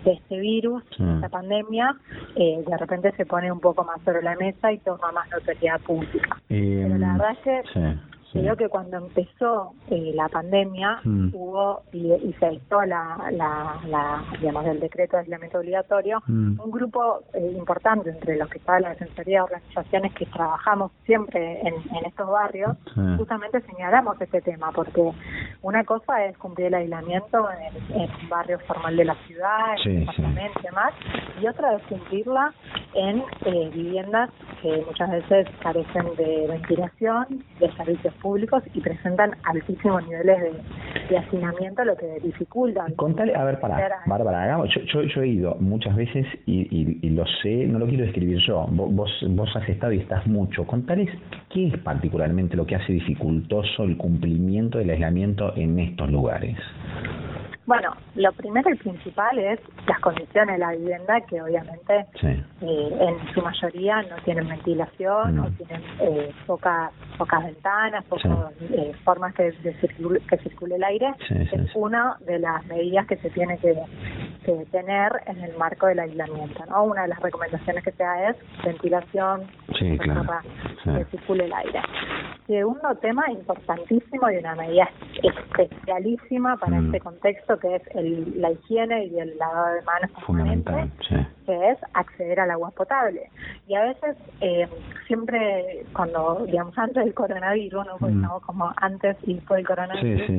E: este virus, esta pandemia, eh, de repente se pone un poco más sobre la mesa y toma más notoriedad pública. pero la verdad es que Creo que cuando empezó eh, la pandemia mm. hubo y, se dictó la, la, digamos el decreto de aislamiento obligatorio, mm. un grupo eh, importante entre los que estaba la Defensoría de Organizaciones que trabajamos siempre en, estos barrios, justamente señalamos este tema, porque una cosa es cumplir el aislamiento en, un barrio formal de la ciudad, en y demás, y otra es cumplirla en eh, viviendas que muchas veces carecen de ventilación, de servicios públicos y presentan altísimos niveles de, hacinamiento, lo que dificulta.
C: Contale, a ver, para, Bárbara, hagamos, yo, yo, he ido muchas veces y, y, lo sé, no lo quiero describir yo, vos, vos has estado y estás mucho. Contales qué es particularmente lo que hace dificultoso el cumplimiento del aislamiento en estos lugares.
E: Bueno, lo primero y principal es las condiciones de la vivienda, que obviamente eh, en su mayoría no tienen ventilación, no, tienen eh, pocas pocas ventanas, pocas eh, formas que, de que circule el aire. es una de las medidas que se tiene que, tener en el marco del aislamiento. ¿no? Una de las recomendaciones que se da es ventilación,
C: para
E: que circule el aire. Segundo tema importantísimo y una medida especialísima para mm. este contexto que es el, la higiene y el lavado de manos
C: fundamental,
E: que es acceder al agua potable. Y a veces, eh, siempre cuando, digamos, antes del coronavirus, ¿no? Pues mm. como antes y después del coronavirus,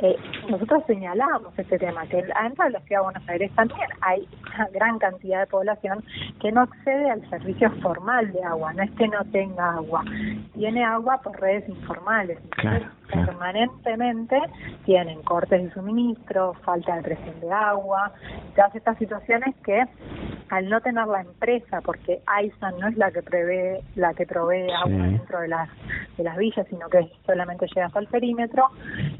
E: eh, nosotros señalamos este tema, que adentro de la ciudad de Buenos Aires también hay una gran cantidad de población que no accede al servicio formal de agua, no es que no tenga agua, tiene agua por redes informales. Permanentemente tienen cortes de suministro, falta de presión de agua, todas estas situaciones que al no tener la empresa, porque AISA no es la que prevé, la que provee agua dentro de las de las villas, sino que solamente llega hasta el perímetro,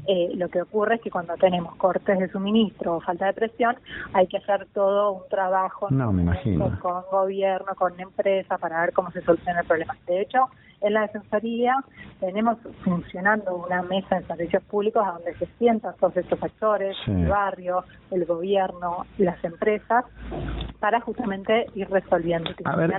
E: eh, lo que ocurre es que cuando tenemos cortes de suministro o falta de presión, hay que hacer todo un trabajo con gobierno, con empresa, para ver cómo se soluciona el problema. De hecho, en la Defensoría tenemos funcionando una mesa de servicios públicos a donde se sientan todos estos actores, el barrio, el gobierno, las empresas, para justamente ir resolviendo.
C: A ver,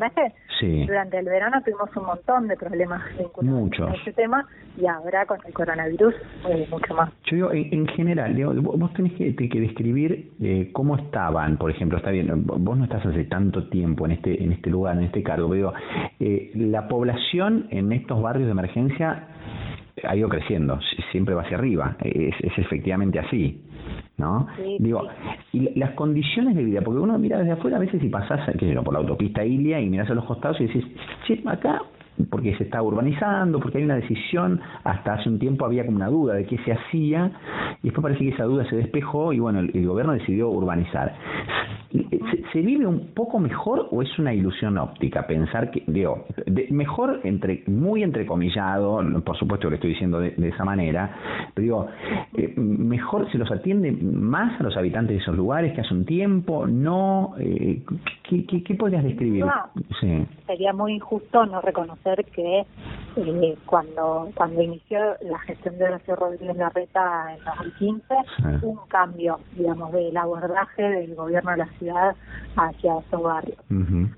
E: sí. durante el verano tuvimos un montón de problemas vinculados a este tema y ahora con el coronavirus eh, mucho más.
C: Yo digo, en, general, vos tenés que, que describir eh, cómo estaban, por ejemplo, está bien, vos no estás hace tanto tiempo en este en este lugar, en este cargo, pero eh, la población en estos barrios de emergencia ha ido creciendo, siempre va hacia arriba, es, es efectivamente así. ¿no? Digo, y las condiciones de vida, porque uno mira desde afuera a veces si pasás, qué por la autopista Ilia y miras a los costados y decís, che, acá porque se está urbanizando, porque hay una decisión, hasta hace un tiempo había como una duda de qué se hacía, y después parece que esa duda se despejó y bueno, el, gobierno decidió urbanizar. ¿Se, vive un poco mejor o es una ilusión óptica pensar que, digo, mejor, entre muy entrecomillado, por supuesto que lo estoy diciendo de, esa manera, pero digo, eh, mejor se los atiende más a los habitantes de esos lugares que hace un tiempo, no, eh, ¿qué, qué, podrías describir?
E: Sería muy injusto no reconocer que eh, cuando cuando inició la gestión de Horacio Rodríguez Larreta en 2015, un cambio, digamos, del abordaje del gobierno de la ciudad hacia esos barrios.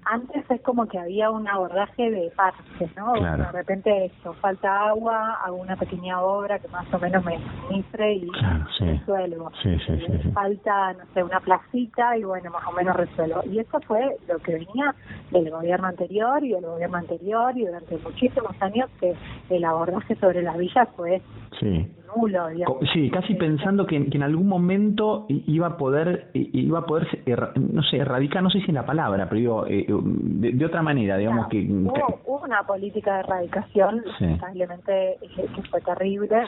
E: Antes es como que había un abordaje de parches, ¿no? De repente esto, falta agua, hago una pequeña obra que más o menos me administre y resuelvo. Eh, falta, no sé, una placita y bueno, más o menos resuelvo. Y eso fue lo que venía del gobierno anterior y del gobierno anterior y durante muchísimos años que el abordaje sobre las villas fue
C: sí. Sí, casi pensando que, en algún momento iba a poder, iba a poder, no sé, erradicar, no sé si es la palabra, pero digo, eh, de, otra manera, digamos que...
E: Hubo, una política de erradicación, lamentablemente, que fue terrible,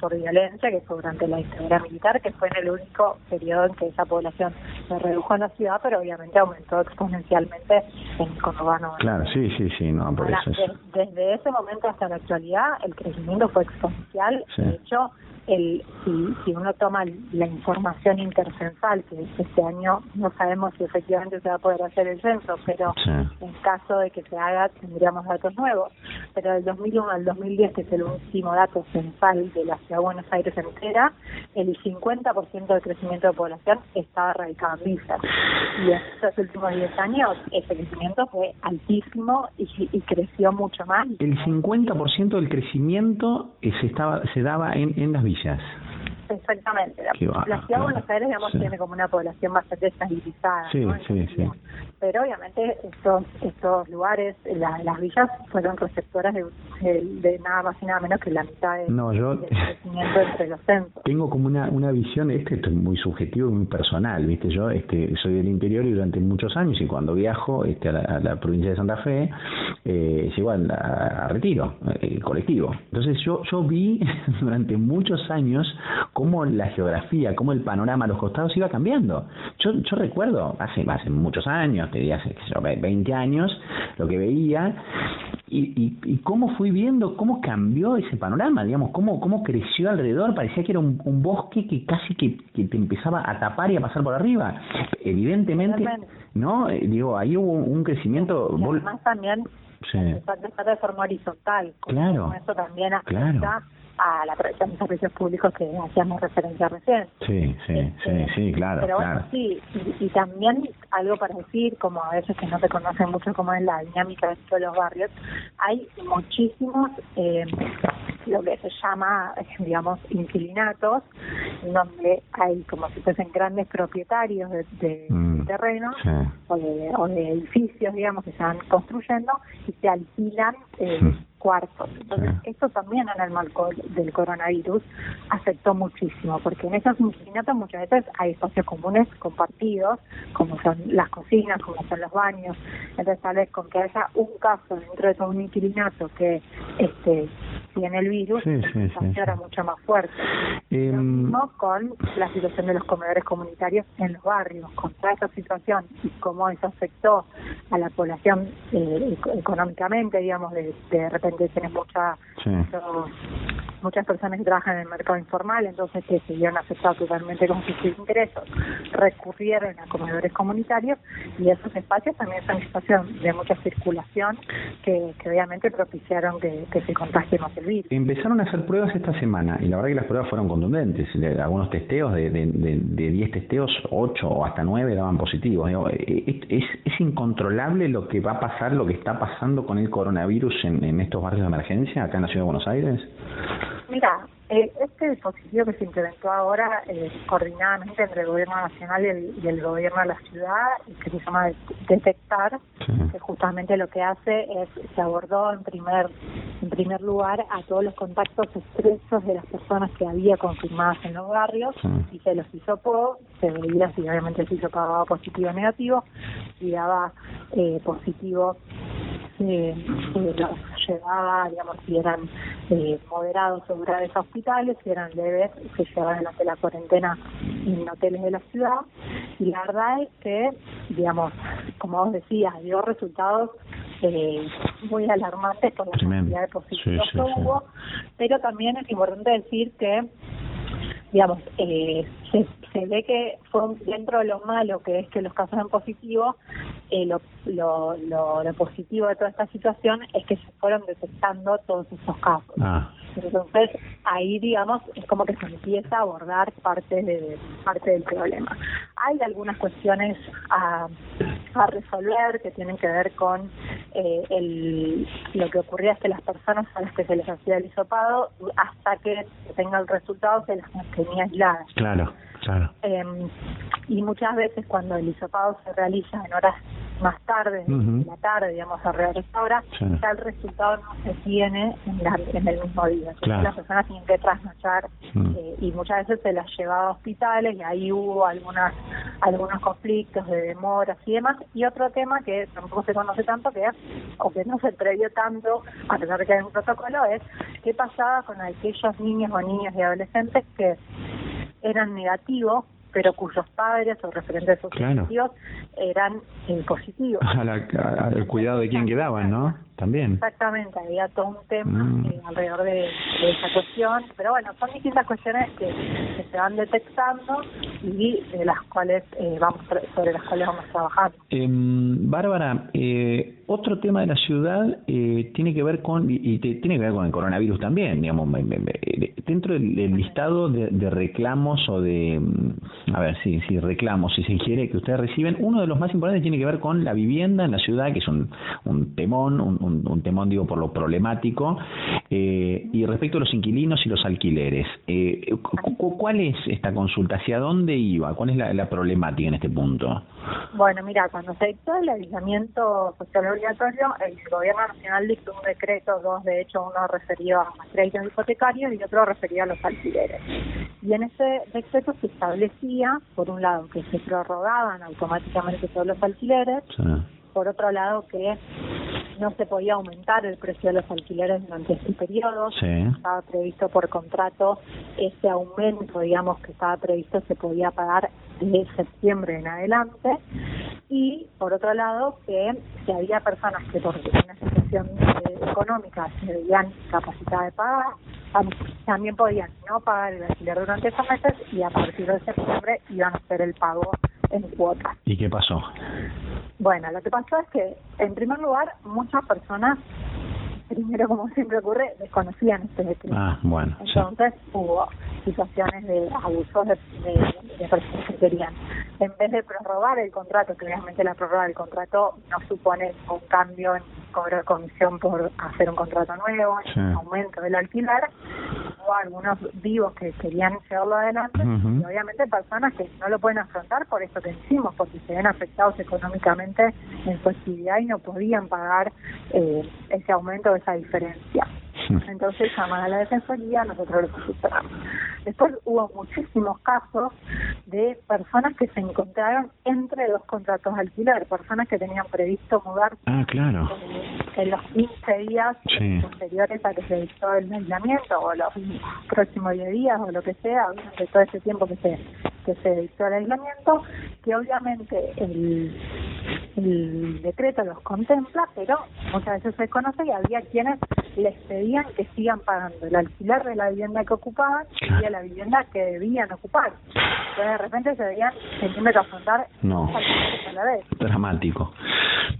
E: por violencia, que fue durante la dictadura militar, que fue en el único periodo en que esa población se redujo en la ciudad, pero obviamente aumentó exponencialmente en el conurbano.
C: Claro, sí, sí, sí, no, por eso
E: Desde ese momento hasta la actualidad, el crecimiento fue exponencial, de hecho, eso el, si, si uno toma la información intercensal, que este año no sabemos si efectivamente se va a poder hacer el censo, pero en caso de que se haga tendríamos datos nuevos. Pero del 2001 al 2010, que es el último dato censal de la ciudad de Buenos Aires entera, el 50% del crecimiento de población estaba radicado en villas. Y en estos últimos 10 años ese crecimiento fue altísimo y, y creció mucho más.
C: El 50% del crecimiento eh, se, estaba, se daba en, en las villas
E: Exactamente. La, ciudad de Buenos Aires, digamos, tiene como una población bastante estabilizada.
C: Sí, sí, sí.
E: Pero obviamente estos estos lugares, las villas, fueron receptoras de, de, nada más y nada menos que la mitad de,
C: no, yo,
E: del crecimiento entre los centros.
C: Tengo como una, una visión, este esto es muy subjetivo y muy personal, ¿viste? Yo este soy del interior y durante muchos años, y cuando viajo este, a, la, provincia de Santa Fe, eh, llego a, a, Retiro, el colectivo. Entonces yo, yo vi durante muchos años cómo la geografía, cómo el panorama a los costados iba cambiando. Yo, yo recuerdo, hace, hace muchos años, te diría hace 20 años, lo que veía y, y, cómo fui viendo cómo cambió ese panorama, digamos, cómo, cómo creció alrededor, parecía que era un, bosque que casi que, que, te empezaba a tapar y a pasar por arriba. Evidentemente, ¿no? Eh, digo, ahí hubo un crecimiento...
E: Y además también sí. de forma horizontal.
C: Claro.
E: Eso también afecta a la protección de servicios públicos que hacíamos referencia recién.
C: Sí, sí, sí, este, sí, claro.
E: Pero
C: bueno,
E: sí, y, también algo para decir, como a veces que no se conocen mucho cómo es la dinámica de todos los barrios, hay muchísimos, eh, lo que se llama, digamos, inquilinatos, donde hay como si fuesen grandes propietarios de, de mm, terrenos o, de, o de edificios, digamos, que se van construyendo y se alquilan. Eh, mm cuartos. Entonces, esto también en el marco del coronavirus afectó muchísimo, porque en esos inquilinatos muchas veces hay espacios comunes compartidos, como son las cocinas, como son los baños. Entonces, tal vez con que haya un caso dentro de todo un inquilinato que este tiene el virus, sí, era mucho más fuerte. Lo em, mismo con la situación de los comedores comunitarios en los barrios, con toda esa situación y cómo eso afectó a la población eh, económicamente, digamos, de, de repente que tienes mucha, muchas personas que trabajan en el mercado informal, entonces que se vieron afectados totalmente con sus ingresos, recurrieron a comedores comunitarios y esos espacios también son espacios de mucha circulación que, obviamente propiciaron que, se contagie más el
C: Empezaron a hacer pruebas esta semana y la verdad que las pruebas fueron contundentes. Algunos testeos, de 10 de, de, testeos, 8 o hasta 9 daban positivos. Es, es, es, incontrolable lo que va a pasar, lo que está pasando con el coronavirus en, en estos barrios de emergencia acá en la ciudad de Buenos Aires?
E: Mira, Eh, este dispositivo que se implementó ahora eh, coordinadamente entre el gobierno nacional y el, gobierno de la ciudad, que se llama Detectar, que justamente lo que hace es, se abordó en primer, en primer lugar a todos los contactos estrechos de las personas que había confirmadas en los barrios y se los hisopó, se veía si obviamente se hisopaba positivo o negativo, y daba eh, positivo eh, los llevaba, digamos, si eran eh, moderados o graves hospitales, si eran leves, se llevaban durante la cuarentena en hoteles de la ciudad. Y la verdad es que, digamos, como vos decías, dio resultados eh, muy alarmantes por la cantidad de positivos que hubo, pero también es importante decir que digamos, eh, se, se, ve que fue dentro de lo malo que es que los casos en positivo, eh, lo, lo, lo, positivo de toda esta situación es que se fueron detectando todos esos casos. Ah. Entonces, ahí, digamos, es como que se empieza a abordar parte de parte del problema. Hay algunas cuestiones a, a resolver que tienen que ver con eh, el, lo que ocurría es que las personas a las que se les hacía el hisopado, hasta que tenga el resultado, se las mantenía aisladas.
C: Claro, claro.
E: Eh, y muchas veces cuando el hisopado se realiza en horas más tarde, en la tarde, digamos, alrededor de esta hora, ya el resultado no se tiene en, la, en el mismo día. Las personas tienen que trasnochar eh, y muchas veces se las llevaba a hospitales y ahí hubo algunas algunos conflictos de demoras y demás. Y otro tema que tampoco se conoce tanto, que es, o que no se previó tanto, a pesar de que hay un protocolo, es qué pasaba con aquellos niños o niñas y adolescentes que eran negativos pero cuyos padres o referentes sociales eran positivos.
C: Al cuidado de quién quedaban, ¿no? También.
E: Exactamente, había todo un tema mm. eh, alrededor de, esa cuestión, pero bueno, son distintas cuestiones que, se van detectando y de las cuales eh, vamos sobre las cuales vamos trabajando.
C: Eh, Bárbara, eh, otro tema de la ciudad eh, tiene que ver con y, tiene que ver con el coronavirus también, digamos, dentro del, listado de, de, reclamos o de, a ver, sí, sí, reclamos, si se quiere, que ustedes reciben, uno de los más importantes tiene que ver con la vivienda en la ciudad, que es un, un temón, un, un, un temón, digo, por lo problemático. Eh, y respecto a los inquilinos y los alquileres, eh, ¿cuál es esta consulta? ¿Hacia dónde iba? ¿Cuál es la, problemática en este punto?
E: Bueno, mira, cuando se dictó el aislamiento social obligatorio, el Gobierno Nacional dictó un decreto, dos de hecho, uno referido a créditos hipotecarios y otro referido a los alquileres. Y en ese decreto se establecía, por un lado, que se prorrogaban automáticamente todos los alquileres, por otro lado, que no se podía aumentar el precio de los alquileres durante este periodo. Estaba previsto por contrato ese aumento, digamos, que estaba previsto se podía pagar de septiembre en adelante. Y por otro lado, que si había personas que por una situación económica se veían capacitadas de pagar, también podían no pagar el alquiler durante esos meses y a partir de septiembre iban a hacer el pago en cuotas.
C: ¿Y qué pasó?
E: Bueno, lo que pasó es que, en primer lugar, muchas personas, primero como siempre ocurre, desconocían este decreto.
C: Ah, bueno.
E: Entonces hubo situaciones de abusos de, de, personas que querían, en vez de prorrogar el contrato, que obviamente la prórroga del contrato no supone un cambio en cobro de comisión por hacer un contrato nuevo, aumento del alquiler, hubo algunos vivos que querían llevarlo adelante y obviamente personas que no lo pueden afrontar por eso que decimos, porque se ven afectados económicamente en su actividad y no podían pagar eh, ese aumento, esa diferencia. Entonces llaman a la defensoría, nosotros lo consultamos. Después hubo muchísimos casos de personas que se encontraron entre dos contratos de alquiler, personas que tenían previsto mudar
C: ah, claro.
E: en los 15 días posteriores a que se dictó el aislamiento o los próximos 10 días o lo que sea, de todo ese tiempo que se que se dictó el aislamiento, que obviamente el, el decreto los contempla, pero muchas veces se conoce y había quienes les pedían que sigan pagando el alquiler de la vivienda que ocupaban y de la vivienda que debían ocupar. Entonces de repente se veían teniendo que afrontar
C: no. a la vez. Dramático.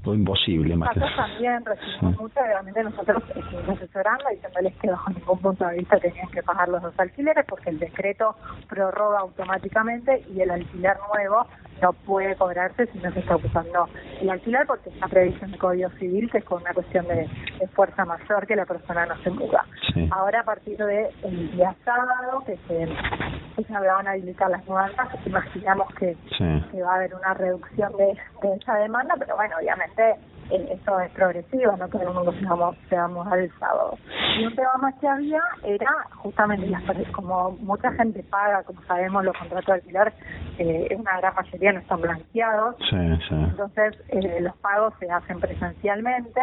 C: imposible.
E: Más también recibimos mucho, obviamente nosotros estuvimos asesorando diciéndoles que bajo ningún punto de vista tenían que pagar los dos alquileres porque el decreto prorroga automáticamente y el alquiler nuevo no puede cobrarse si no se está ocupando el alquiler porque está previsto en el Código Civil que es con una cuestión de, fuerza mayor que la persona no se muda. Ahora a partir del el día sábado que se, que se van a habilitar las nuevas imaginamos que, que va a haber una reducción de, de esa demanda, pero bueno, obviamente eso es progresivo, no todo el mundo se vamos, se vamos al sábado. Y un tema más que había era justamente las como mucha gente paga, como sabemos, los contratos de alquiler, eh, una gran mayoría no están blanqueados, entonces eh, los pagos se hacen presencialmente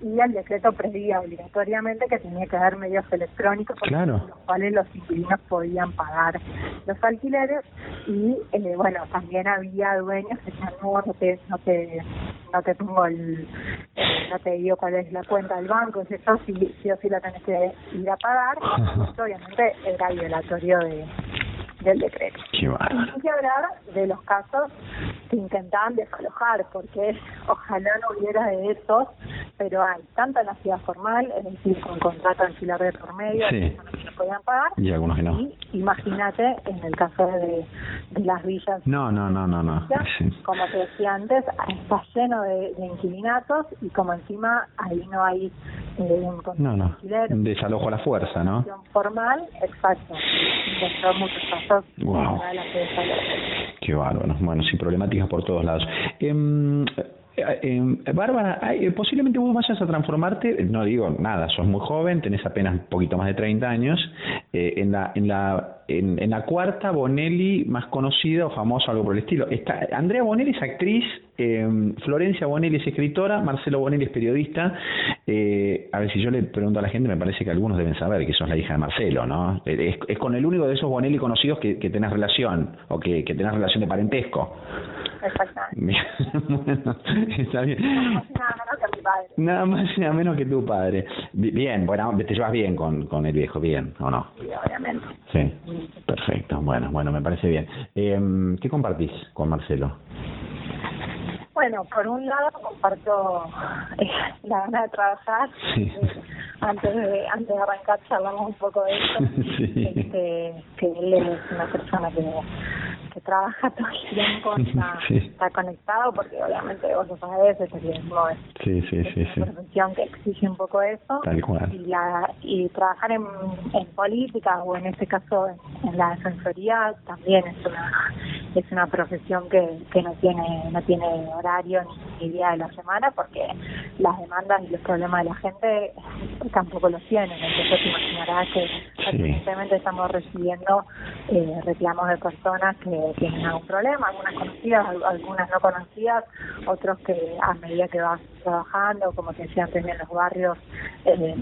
E: y el decreto preveía obligatoriamente que tenía que haber medios electrónicos por los cuales los inquilinos podían pagar los alquileres. Y eh, bueno, también había dueños que decían, no, no te, no te, no te pongo el no te digo cuál es la cuenta del banco, es eso, si, si o si la tenés que ir a pagar, obviamente era violatorio de, del decreto. Qué Hay que hablar de los casos que intentaban desalojar, porque ojalá no hubiera de esos, pero hay tanto en la ciudad formal, es decir, con contrato alquiler de por medio, que no podían pagar,
C: y algunos que no.
E: imagínate en el caso de, de las villas.
C: No, no, no, no, no.
E: Como te decía antes, está lleno de, de inquilinatos y como encima ahí no hay eh, un
C: no, no. alquiler. Desalojo a la fuerza, ¿no?
E: Formal, exacto. muchos casos
C: wow. Qué bárbaro. Bueno, sí, problemáticas por todos lados. Eh, eh, Bárbara, posiblemente vos vayas a transformarte, no digo nada, sos muy joven, tenés apenas un poquito más de 30 años, eh, en, la, en, la, en, la cuarta Bonelli más conocida o famosa, algo por el estilo. Está, Andrea Bonelli es actriz, eh, Florencia Bonelli es escritora, Marcelo Bonelli es periodista. Eh, a ver si yo le pregunto a la gente, me parece que algunos deben saber que sos la hija de Marcelo, ¿no? Es, es con el único de esos Bonelli conocidos que, que tenés relación, o que, que tenés relación de parentesco.
E: Exactamente.
C: bueno, está bien. Nada menos que mi padre. Nada más y nada menos que tu padre. Bien, bueno, te llevas bien con, con el viejo, bien, ¿o no?
E: Sí, obviamente.
C: Sí, perfecto. Bueno, bueno, me parece bien. Eh, ¿Qué compartís con Marcelo?
E: Bueno, por un lado comparto eh, la gana de trabajar. Sí. Eh, antes de antes de arrancar charlamos un poco de eso. Sí. Este, que él es una persona que que trabaja todo el tiempo está, está conectado porque obviamente vos lo sabés el periodismo es,
C: sí, sí, sí,
E: una profesión que exige un poco eso. Y la y trabajar en, en política o en este caso en, la defensoría también es una es una profesión que, que no tiene no tiene horario ni, día de la semana porque las demandas y los problemas de la gente tampoco los tienen. Entonces te imaginarás que recientemente estamos recibiendo eh, reclamos de personas que tienen algún problema, algunas conocidas, algunas no conocidas, otros que a medida que vas trabajando, como te decía antes en los barrios, eh,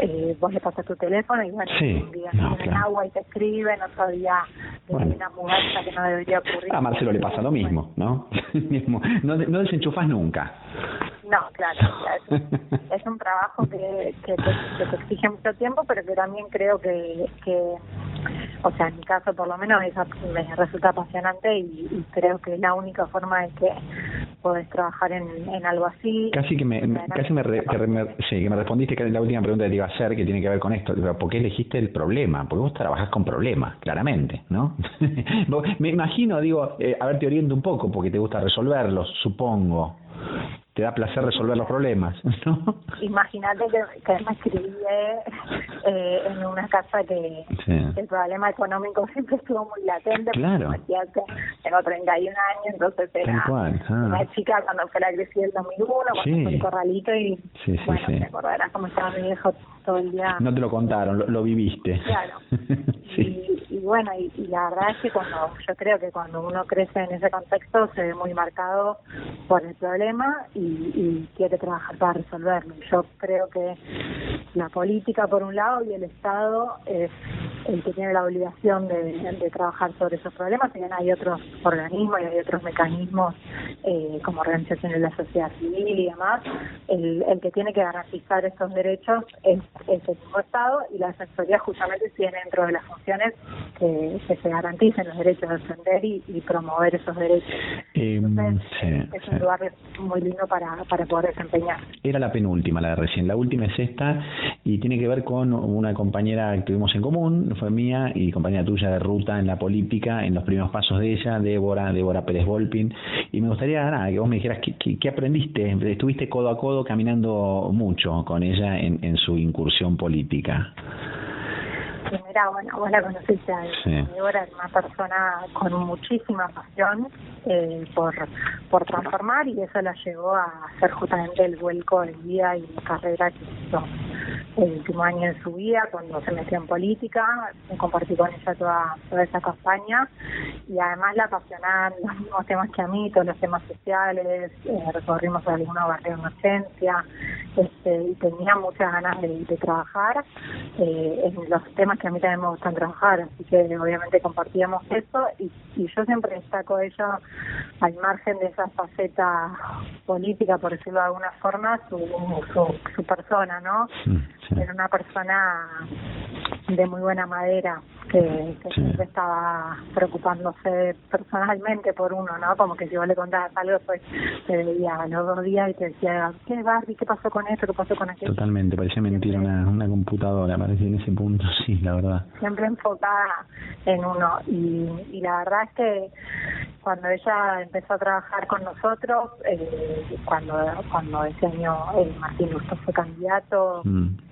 E: eh, vos le pasas tu teléfono y bueno,
C: sí, un
E: día no, agua y te escriben, otro día bueno. una mudanza que no debería ocurrir.
C: A Marcelo le pasa lo mismo, ¿no? no, no desenchufas nunca.
E: No, claro, es, un trabajo que, que, te, exige mucho tiempo, pero que también creo que, que o sea, en mi caso por lo menos eso me resulta apasionante y, creo que es la única forma de que podés trabajar en, en algo así.
C: Casi que me, casi me, que sí, que me respondiste que la última pregunta que te iba a hacer que tiene que ver con esto. ¿Por qué elegiste el problema? Porque vos trabajás con problemas, claramente, ¿no? me imagino, digo, eh, a ver, te oriento un poco porque te gusta resolverlos, supongo te da placer resolver los problemas, ¿no?
E: Imagínate que, que me escribí eh, en una casa que el problema económico siempre estuvo muy latente.
C: Claro.
E: tengo 31 años, entonces era ah. una chica cuando fue la crisis del 2001, cuando sí. fue el corralito y
C: sí, sí,
E: bueno, te acordarás cómo estaba mi viejo todo el día.
C: No te lo contaron, lo, lo viviste.
E: Claro. y, y, bueno, y, y la verdad es que cuando yo creo que cuando uno crece en ese contexto se ve muy marcado por el problema y y, quiere trabajar para resolverlo. Yo creo que la política por un lado y el Estado es el que tiene la obligación de, trabajar sobre esos problemas, bien hay otros organismos y hay otros mecanismos eh, como organizaciones de la sociedad civil y demás, el, el que tiene que garantizar esos derechos es, es el mismo Estado y la Defensoría justamente tiene dentro de las funciones que, se garanticen los derechos de defender y, promover esos derechos. Eh, es un lugar muy lindo para, para poder desempeñar.
C: Era la penúltima, la de recién. La última es esta y tiene que ver con una compañera que tuvimos en común, fue mía y compañera tuya de ruta en la política, en los primeros pasos de ella, Débora, Débora Pérez Volpin. Y me gustaría nada, que vos me dijeras qué, qué, aprendiste. Estuviste codo a codo caminando mucho con ella en, en su incursión política.
E: Mira, bueno, vos la conociste a Débora, una persona con muchísima pasión eh, por, por transformar y eso la llevó a hacer justamente el vuelco de vida y la carrera que hizo el último año de su vida cuando se metió en política, compartí con ella toda, toda esa campaña. Y además la apasionaban los mismos temas que a mí, todos los temas sociales, eh, recorrimos algunos barrios de emergencia este, y tenía muchas ganas de, trabajar eh, en los temas que a mí también me gustan trabajar, así que obviamente compartíamos eso. Y, y yo siempre destaco ello al margen de esa faceta política, por decirlo de alguna forma, su, su, su persona, ¿no? Era una persona de muy buena madera que, siempre estaba preocupándose personalmente por uno, ¿no? Como que si vos le contabas algo, pues te veía los dos días y te decía, ¿qué Barbie? ¿Qué pasó con esto? ¿Qué pasó con aquello?
C: Totalmente, parecía mentira una, una computadora, parecía en ese punto, sí, la verdad.
E: Siempre enfocada en uno y, y la verdad es que cuando ella empezó a trabajar con nosotros, eh, cuando cuando ese año eh, Martín Justo fue candidato, mm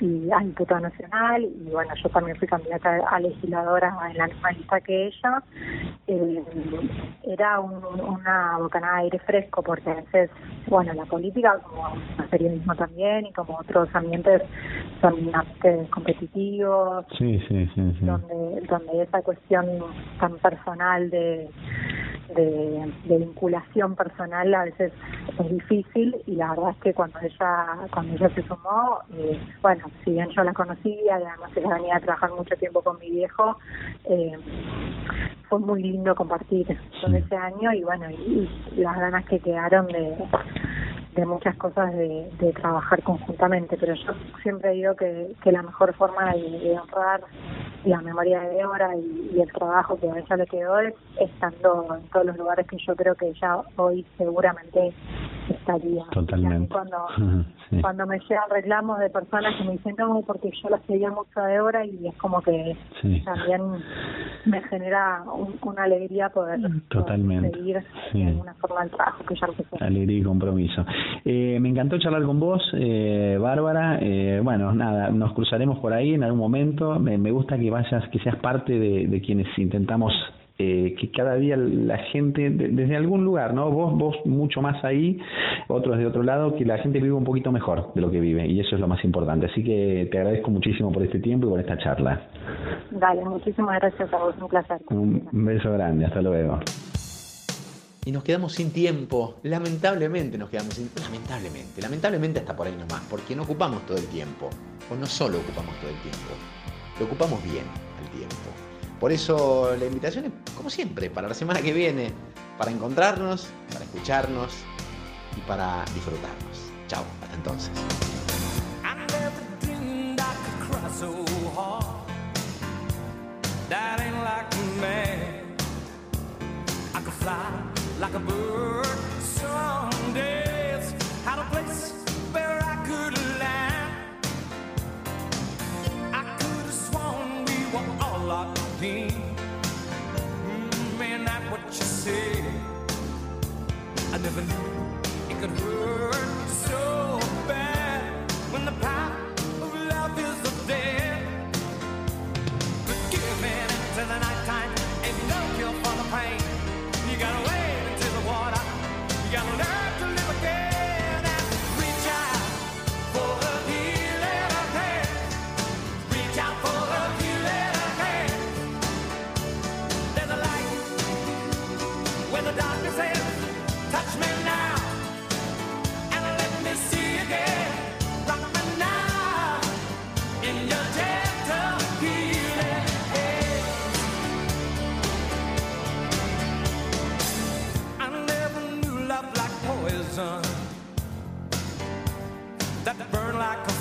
E: y a diputada nacional y bueno yo también fui candidata a legisladora en la misma lista que ella. Eh, era un, una bocanada de aire fresco porque a veces bueno la política como el periodismo también y como otros ambientes son ambientes competitivos
C: sí, sí, sí,
E: donde donde esa cuestión tan personal de de, vinculación personal a veces es difícil y la verdad es que cuando ella cuando ella se sumó eh, bueno si bien yo la conocía y además ella venía a trabajar mucho tiempo con mi viejo eh, fue muy lindo compartir todo ese año y bueno y las ganas que quedaron de de muchas cosas de, de, trabajar conjuntamente, pero yo siempre digo que, que la mejor forma de, honrar la memoria de Débora y, y, el trabajo que a ella le quedó es estando en todos los lugares que yo creo que ella hoy seguramente estaría.
C: Totalmente.
E: Cuando, cuando me llegan reclamos de personas que me dicen, no, porque yo la seguía mucho a Débora y es como que también me genera una alegría poder,
C: Totalmente.
E: seguir de alguna forma el trabajo que ella
C: lo Alegría y compromiso. Eh, me encantó charlar con vos, eh, Bárbara. Eh, bueno, nada, nos cruzaremos por ahí en algún momento. Me, me gusta que vayas, que seas parte de, de quienes intentamos eh, que cada día la gente, desde algún lugar, ¿no? Vos, vos mucho más ahí, otros de otro lado, que la gente vive un poquito mejor de lo que vive y eso es lo más importante. Así que te agradezco muchísimo por este tiempo y por esta charla.
E: Dale, muchísimas gracias a vos, un placer.
C: Un beso grande, hasta luego.
F: Y nos quedamos sin tiempo, lamentablemente nos quedamos sin lamentablemente, lamentablemente hasta por ahí nomás, porque no ocupamos todo el tiempo, o no solo ocupamos todo el tiempo, lo ocupamos bien el tiempo. Por eso la invitación es, como siempre, para la semana que viene, para encontrarnos, para escucharnos y para disfrutarnos. Chao, hasta entonces. Mm, man, not what you said. I never knew it could hurt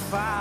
F: fire.